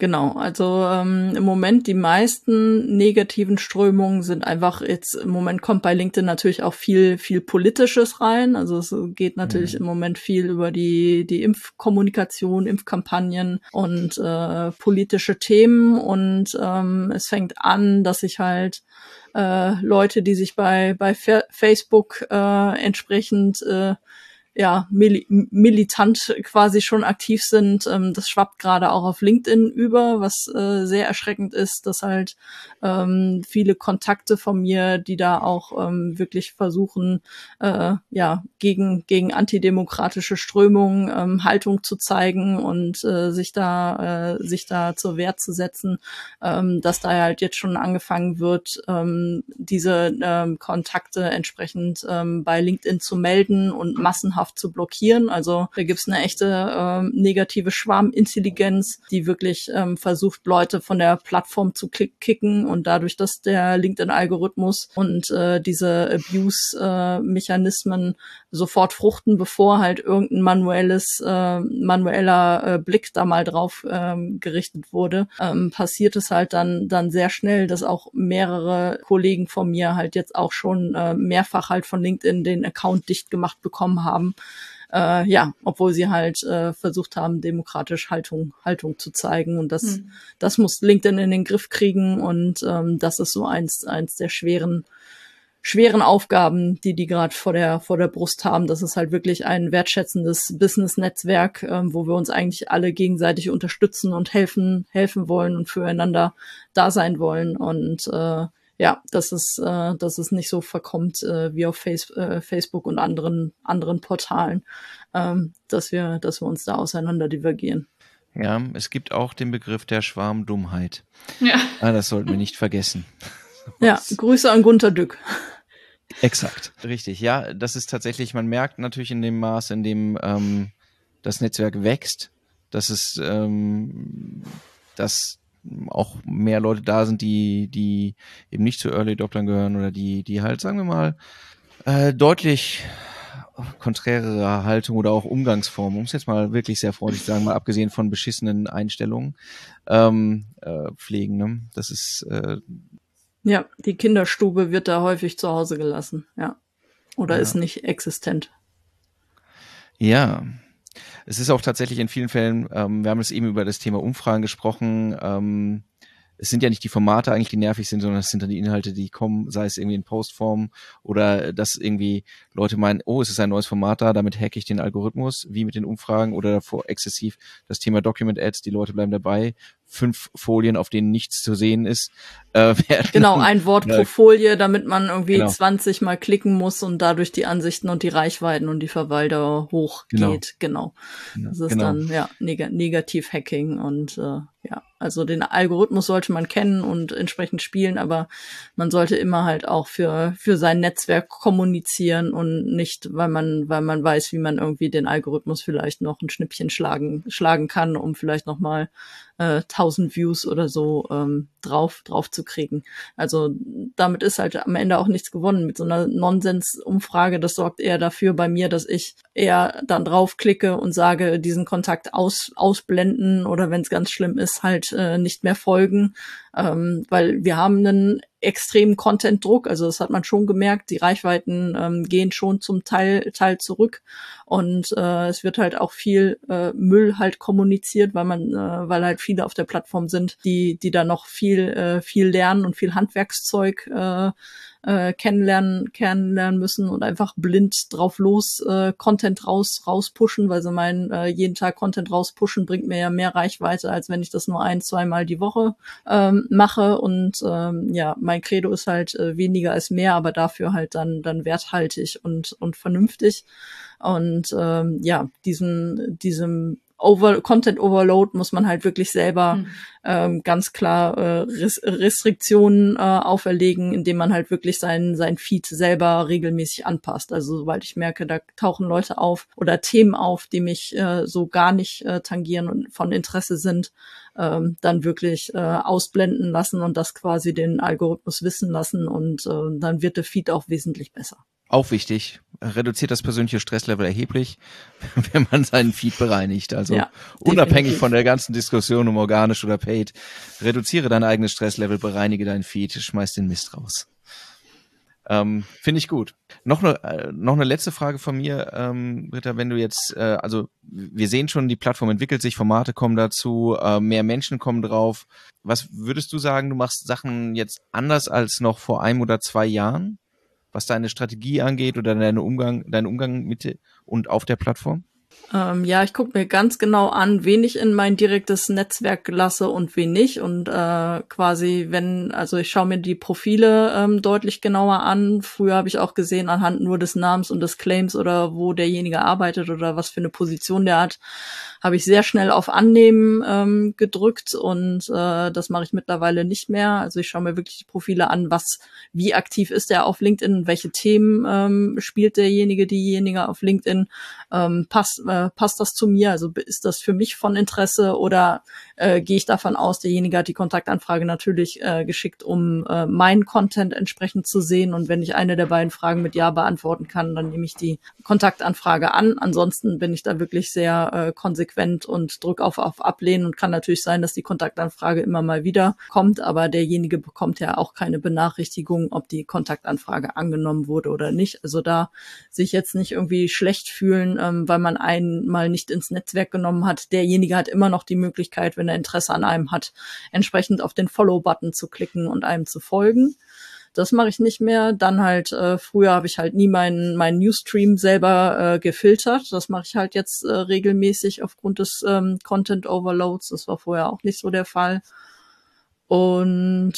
Genau, also ähm, im Moment die meisten negativen Strömungen sind einfach jetzt im Moment kommt bei LinkedIn natürlich auch viel viel politisches rein. Also es geht natürlich mhm. im Moment viel über die die Impfkommunikation, Impfkampagnen und äh, politische Themen und ähm, es fängt an, dass sich halt äh, Leute, die sich bei bei Facebook äh, entsprechend äh, ja, mil militant quasi schon aktiv sind. Ähm, das schwappt gerade auch auf LinkedIn über, was äh, sehr erschreckend ist, dass halt ähm, viele Kontakte von mir, die da auch ähm, wirklich versuchen, äh, ja, gegen, gegen antidemokratische Strömungen ähm, Haltung zu zeigen und äh, sich da, äh, sich da zur Wehr zu setzen, ähm, dass da halt jetzt schon angefangen wird, ähm, diese ähm, Kontakte entsprechend ähm, bei LinkedIn zu melden und massenhaft dauerhaft zu blockieren. Also da gibt es eine echte ähm, negative Schwarmintelligenz, die wirklich ähm, versucht, Leute von der Plattform zu kicken und dadurch, dass der LinkedIn-Algorithmus und äh, diese Abuse-Mechanismen sofort fruchten, bevor halt irgendein manuelles, äh, manueller äh, Blick da mal drauf ähm, gerichtet wurde, ähm, passiert es halt dann, dann sehr schnell, dass auch mehrere Kollegen von mir halt jetzt auch schon äh, mehrfach halt von LinkedIn den Account dicht gemacht bekommen haben, äh, ja, obwohl sie halt äh, versucht haben, demokratisch Haltung, Haltung zu zeigen. Und das, mhm. das muss LinkedIn in den Griff kriegen. Und ähm, das ist so eins, eins der schweren, schweren Aufgaben, die die gerade vor der, vor der Brust haben. Das ist halt wirklich ein wertschätzendes Business-Netzwerk, ähm, wo wir uns eigentlich alle gegenseitig unterstützen und helfen, helfen wollen und füreinander da sein wollen. Und äh, ja, dass es, äh, dass es nicht so verkommt äh, wie auf Face, äh, Facebook und anderen, anderen Portalen, ähm, dass wir, dass wir uns da auseinander divergieren. Ja, es gibt auch den Begriff der Schwarmdummheit. Ja. Ah, das sollten wir nicht vergessen. ja, Grüße an Gunter Dück. Exakt, richtig. Ja, das ist tatsächlich, man merkt natürlich in dem Maß, in dem ähm, das Netzwerk wächst, dass es ähm, dass auch mehr Leute da sind, die, die eben nicht zu Early Adoptern gehören oder die, die halt, sagen wir mal, äh, deutlich konträrere Haltung oder auch Umgangsform, um es jetzt mal wirklich sehr freundlich zu sagen, mal abgesehen von beschissenen Einstellungen, ähm, äh, pflegen. Ne? Das ist äh, ja, die Kinderstube wird da häufig zu Hause gelassen, ja. Oder ja. ist nicht existent. Ja, es ist auch tatsächlich in vielen Fällen, ähm, wir haben es eben über das Thema Umfragen gesprochen, ähm, es sind ja nicht die Formate eigentlich, die nervig sind, sondern es sind dann die Inhalte, die kommen, sei es irgendwie in Postform oder dass irgendwie Leute meinen, oh, es ist ein neues Format da, damit hacke ich den Algorithmus, wie mit den Umfragen oder davor exzessiv das Thema Document Ads, die Leute bleiben dabei, fünf Folien, auf denen nichts zu sehen ist. Äh, genau, ein Wort pro Folie, damit man irgendwie genau. 20 mal klicken muss und dadurch die Ansichten und die Reichweiten und die Verwalter hochgeht. Genau. genau. Das ist genau. dann ja neg Negativ-Hacking und äh, ja, also den Algorithmus sollte man kennen und entsprechend spielen, aber man sollte immer halt auch für für sein Netzwerk kommunizieren und nicht, weil man weil man weiß, wie man irgendwie den Algorithmus vielleicht noch ein Schnippchen schlagen schlagen kann, um vielleicht noch mal äh, 1000 Views oder so ähm, drauf drauf zu kriegen. Also damit ist halt am Ende auch nichts gewonnen mit so einer Nonsens-Umfrage. Das sorgt eher dafür bei mir, dass ich eher dann draufklicke und sage, diesen Kontakt aus, ausblenden oder wenn es ganz schlimm ist, halt äh, nicht mehr folgen, ähm, weil wir haben einen extremen Content-Druck. Also das hat man schon gemerkt. Die Reichweiten ähm, gehen schon zum Teil, Teil zurück und äh, es wird halt auch viel äh, Müll halt kommuniziert, weil man, äh, weil halt viele auf der Plattform sind, die, die da noch viel, äh, viel lernen und viel Handwerkszeug äh, äh, kennenlernen, kennenlernen müssen und einfach blind drauf los äh, Content raus rauspushen, weil sie meinen, äh, jeden Tag Content rauspushen bringt mir ja mehr Reichweite, als wenn ich das nur ein, zweimal die Woche ähm, mache. Und ähm, ja, mein Credo ist halt äh, weniger als mehr, aber dafür halt dann dann werthaltig und und vernünftig. Und ähm, ja, diesen diesem Over Content Overload muss man halt wirklich selber mhm. ähm, ganz klar äh, Res Restriktionen äh, auferlegen, indem man halt wirklich sein sein Feed selber regelmäßig anpasst. Also sobald ich merke, da tauchen Leute auf oder Themen auf, die mich äh, so gar nicht äh, tangieren und von Interesse sind, ähm, dann wirklich äh, ausblenden lassen und das quasi den Algorithmus wissen lassen und äh, dann wird der Feed auch wesentlich besser. Auch wichtig, reduziert das persönliche Stresslevel erheblich, wenn man seinen Feed bereinigt. Also ja, unabhängig von der ganzen Diskussion um organisch oder paid, reduziere dein eigenes Stresslevel, bereinige deinen Feed, schmeiß den Mist raus. Ähm, Finde ich gut. Noch eine, äh, noch eine letzte Frage von mir, ähm, Britta, wenn du jetzt, äh, also wir sehen schon, die Plattform entwickelt sich, Formate kommen dazu, äh, mehr Menschen kommen drauf. Was würdest du sagen, du machst Sachen jetzt anders als noch vor einem oder zwei Jahren? Was deine Strategie angeht oder deinen Umgang, deinen Umgang mit und auf der Plattform? Ähm, ja, ich gucke mir ganz genau an, wen ich in mein direktes Netzwerk lasse und wen nicht. Und äh, quasi, wenn, also ich schaue mir die Profile ähm, deutlich genauer an. Früher habe ich auch gesehen, anhand nur des Namens und des Claims oder wo derjenige arbeitet oder was für eine Position der hat, habe ich sehr schnell auf Annehmen ähm, gedrückt und äh, das mache ich mittlerweile nicht mehr. Also ich schaue mir wirklich die Profile an, was, wie aktiv ist er auf LinkedIn, welche Themen ähm, spielt derjenige, diejenige auf LinkedIn, ähm, passt, äh, passt das zu mir, also ist das für mich von Interesse oder äh, gehe ich davon aus, derjenige hat die Kontaktanfrage natürlich äh, geschickt, um äh, meinen Content entsprechend zu sehen und wenn ich eine der beiden Fragen mit Ja beantworten kann, dann nehme ich die Kontaktanfrage an. Ansonsten bin ich da wirklich sehr äh, konsequent und drücke auf, auf Ablehnen und kann natürlich sein, dass die Kontaktanfrage immer mal wieder kommt, aber derjenige bekommt ja auch keine Benachrichtigung, ob die Kontaktanfrage angenommen wurde oder nicht. Also da sich jetzt nicht irgendwie schlecht fühlen, ähm, weil man einen mal nicht ins Netzwerk genommen hat. Derjenige hat immer noch die Möglichkeit, wenn er Interesse an einem hat, entsprechend auf den Follow-Button zu klicken und einem zu folgen. Das mache ich nicht mehr. Dann halt, äh, früher habe ich halt nie meinen mein Newsstream selber äh, gefiltert. Das mache ich halt jetzt äh, regelmäßig aufgrund des ähm, Content Overloads. Das war vorher auch nicht so der Fall. Und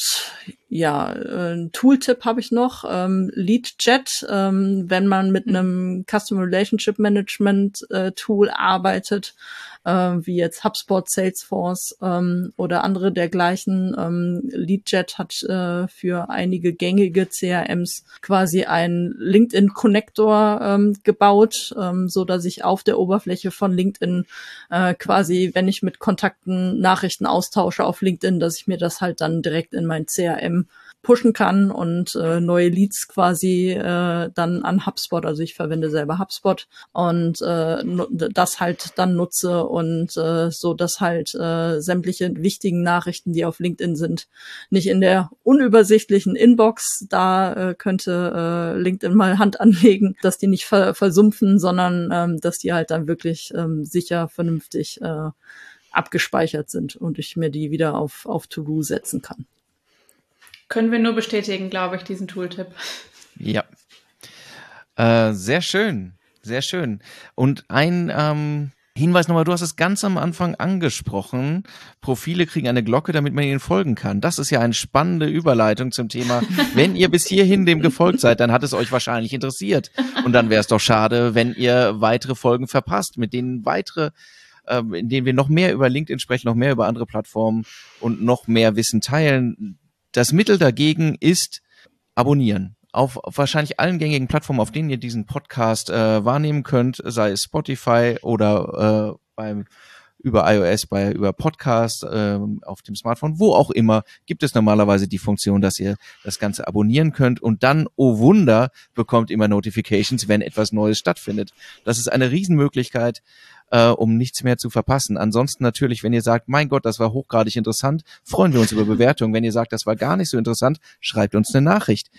ja, äh, ein Tooltip habe ich noch, ähm, LeadJet, ähm, wenn man mit hm. einem Customer Relationship Management äh, Tool arbeitet, äh, wie jetzt HubSpot, Salesforce ähm, oder andere dergleichen. Ähm, LeadJet hat äh, für einige gängige CRMs quasi einen LinkedIn Connector ähm, gebaut, ähm, so dass ich auf der Oberfläche von LinkedIn äh, quasi, wenn ich mit Kontakten Nachrichten austausche auf LinkedIn, dass ich mir das halt dann direkt in mein CRM pushen kann und äh, neue Leads quasi äh, dann an HubSpot, also ich verwende selber HubSpot und äh, das halt dann nutze und äh, so, dass halt äh, sämtliche wichtigen Nachrichten, die auf LinkedIn sind, nicht in der unübersichtlichen Inbox, da äh, könnte äh, LinkedIn mal Hand anlegen, dass die nicht ver versumpfen, sondern ähm, dass die halt dann wirklich ähm, sicher, vernünftig äh, abgespeichert sind und ich mir die wieder auf, auf To-Do setzen kann. Können wir nur bestätigen, glaube ich, diesen Tooltip. Ja. Äh, sehr schön, sehr schön. Und ein ähm, Hinweis nochmal, du hast es ganz am Anfang angesprochen. Profile kriegen eine Glocke, damit man ihnen folgen kann. Das ist ja eine spannende Überleitung zum Thema. Wenn ihr bis hierhin dem gefolgt seid, dann hat es euch wahrscheinlich interessiert. Und dann wäre es doch schade, wenn ihr weitere Folgen verpasst, mit denen weitere ähm, in denen wir noch mehr über LinkedIn sprechen, noch mehr über andere Plattformen und noch mehr Wissen teilen. Das Mittel dagegen ist abonnieren. Auf, wahrscheinlich allen gängigen Plattformen, auf denen ihr diesen Podcast äh, wahrnehmen könnt, sei es Spotify oder äh, beim über iOS, bei über Podcast, äh, auf dem Smartphone, wo auch immer, gibt es normalerweise die Funktion, dass ihr das Ganze abonnieren könnt und dann, oh Wunder, bekommt immer Notifications, wenn etwas Neues stattfindet. Das ist eine Riesenmöglichkeit, äh, um nichts mehr zu verpassen. Ansonsten natürlich, wenn ihr sagt, mein Gott, das war hochgradig interessant, freuen wir uns über Bewertungen. Wenn ihr sagt, das war gar nicht so interessant, schreibt uns eine Nachricht.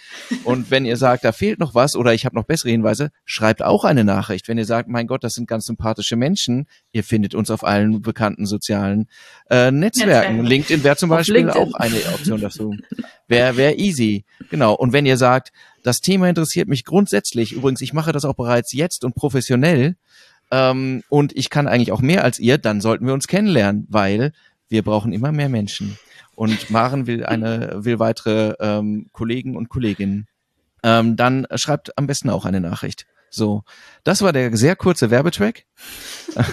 Und wenn ihr sagt, da fehlt noch was oder ich habe noch bessere Hinweise, schreibt auch eine Nachricht. Wenn ihr sagt, mein Gott, das sind ganz sympathische Menschen, ihr findet uns auf allen bekannten sozialen äh, Netzwerken. Netzwerken. LinkedIn wäre zum Beispiel auch eine Option dazu. Wäre wär easy. Genau. Und wenn ihr sagt, das Thema interessiert mich grundsätzlich, übrigens, ich mache das auch bereits jetzt und professionell, ähm, und ich kann eigentlich auch mehr als ihr, dann sollten wir uns kennenlernen, weil wir brauchen immer mehr Menschen. Und Maren will eine, will weitere ähm, Kollegen und Kolleginnen. Ähm, dann schreibt am besten auch eine Nachricht. So, das war der sehr kurze Werbetrack.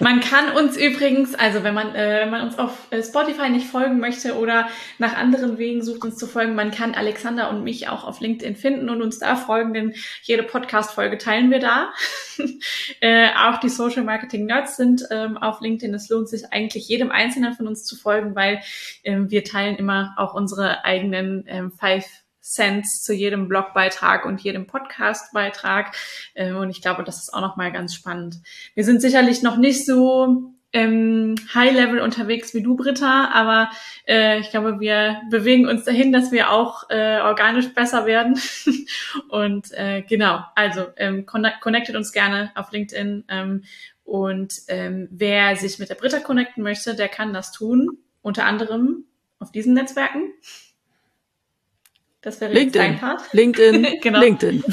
Man kann uns übrigens, also wenn man, äh, wenn man uns auf äh, Spotify nicht folgen möchte oder nach anderen Wegen sucht, uns zu folgen, man kann Alexander und mich auch auf LinkedIn finden und uns da folgen, denn jede Podcast-Folge teilen wir da. äh, auch die Social Marketing Nerds sind ähm, auf LinkedIn. Es lohnt sich eigentlich jedem Einzelnen von uns zu folgen, weil ähm, wir teilen immer auch unsere eigenen ähm, Five Cents zu jedem Blogbeitrag und jedem Podcastbeitrag. Ähm, und ich glaube, das ist auch nochmal ganz spannend. Wir sind sicherlich noch nicht so ähm, High-Level unterwegs wie du, Britta, aber äh, ich glaube, wir bewegen uns dahin, dass wir auch äh, organisch besser werden. und äh, genau, also ähm, connectet uns gerne auf LinkedIn. Ähm, und ähm, wer sich mit der Britta connecten möchte, der kann das tun, unter anderem auf diesen Netzwerken. Das wäre LinkedIn. Part. LinkedIn, genau. LinkedIn.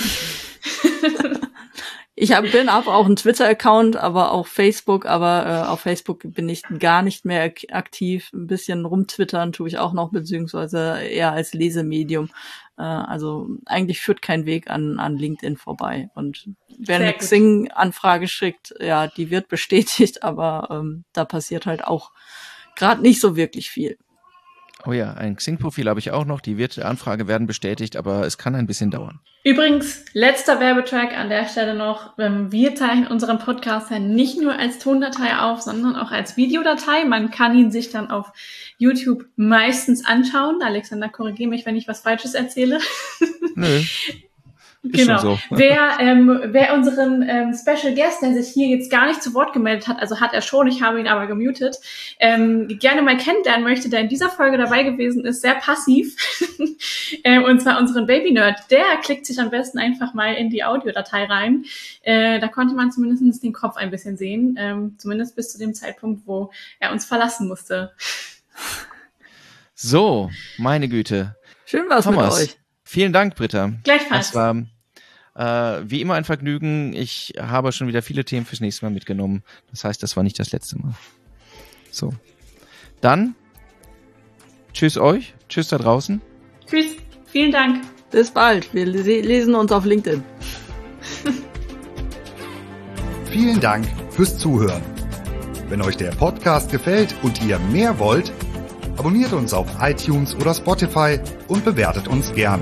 ich hab, bin ab auch ein Twitter-Account, aber auch Facebook, aber äh, auf Facebook bin ich gar nicht mehr aktiv. Ein bisschen rumtwittern tue ich auch noch, beziehungsweise eher als Lesemedium. Äh, also eigentlich führt kein Weg an, an LinkedIn vorbei. Und wer eine Xing-Anfrage schickt, ja, die wird bestätigt, aber ähm, da passiert halt auch gerade nicht so wirklich viel. Oh ja, ein Xing-Profil habe ich auch noch. Die wird, Anfrage werden bestätigt, aber es kann ein bisschen dauern. Übrigens, letzter Werbetrack an der Stelle noch. Ähm, wir zeichnen unseren Podcast ja nicht nur als Tondatei auf, sondern auch als Videodatei. Man kann ihn sich dann auf YouTube meistens anschauen. Alexander, korrigiere mich, wenn ich was Falsches erzähle. Nö. Genau. So. Wer, ähm, wer unseren ähm, Special Guest, der sich hier jetzt gar nicht zu Wort gemeldet hat, also hat er schon, ich habe ihn aber gemutet, ähm, gerne mal kennenlernen möchte, der in dieser Folge dabei gewesen ist, sehr passiv, ähm, und zwar unseren Baby Nerd, der klickt sich am besten einfach mal in die Audiodatei rein. Äh, da konnte man zumindest den Kopf ein bisschen sehen, ähm, zumindest bis zu dem Zeitpunkt, wo er uns verlassen musste. So, meine Güte. Schön war's Thomas. mit euch. Vielen Dank, Britta. Gleichfalls. Das war äh, wie immer ein Vergnügen. Ich habe schon wieder viele Themen fürs nächste Mal mitgenommen. Das heißt, das war nicht das letzte Mal. So. Dann tschüss euch. Tschüss da draußen. Tschüss. Vielen Dank. Bis bald. Wir lesen uns auf LinkedIn. Vielen Dank fürs Zuhören. Wenn euch der Podcast gefällt und ihr mehr wollt, abonniert uns auf iTunes oder Spotify und bewertet uns gern.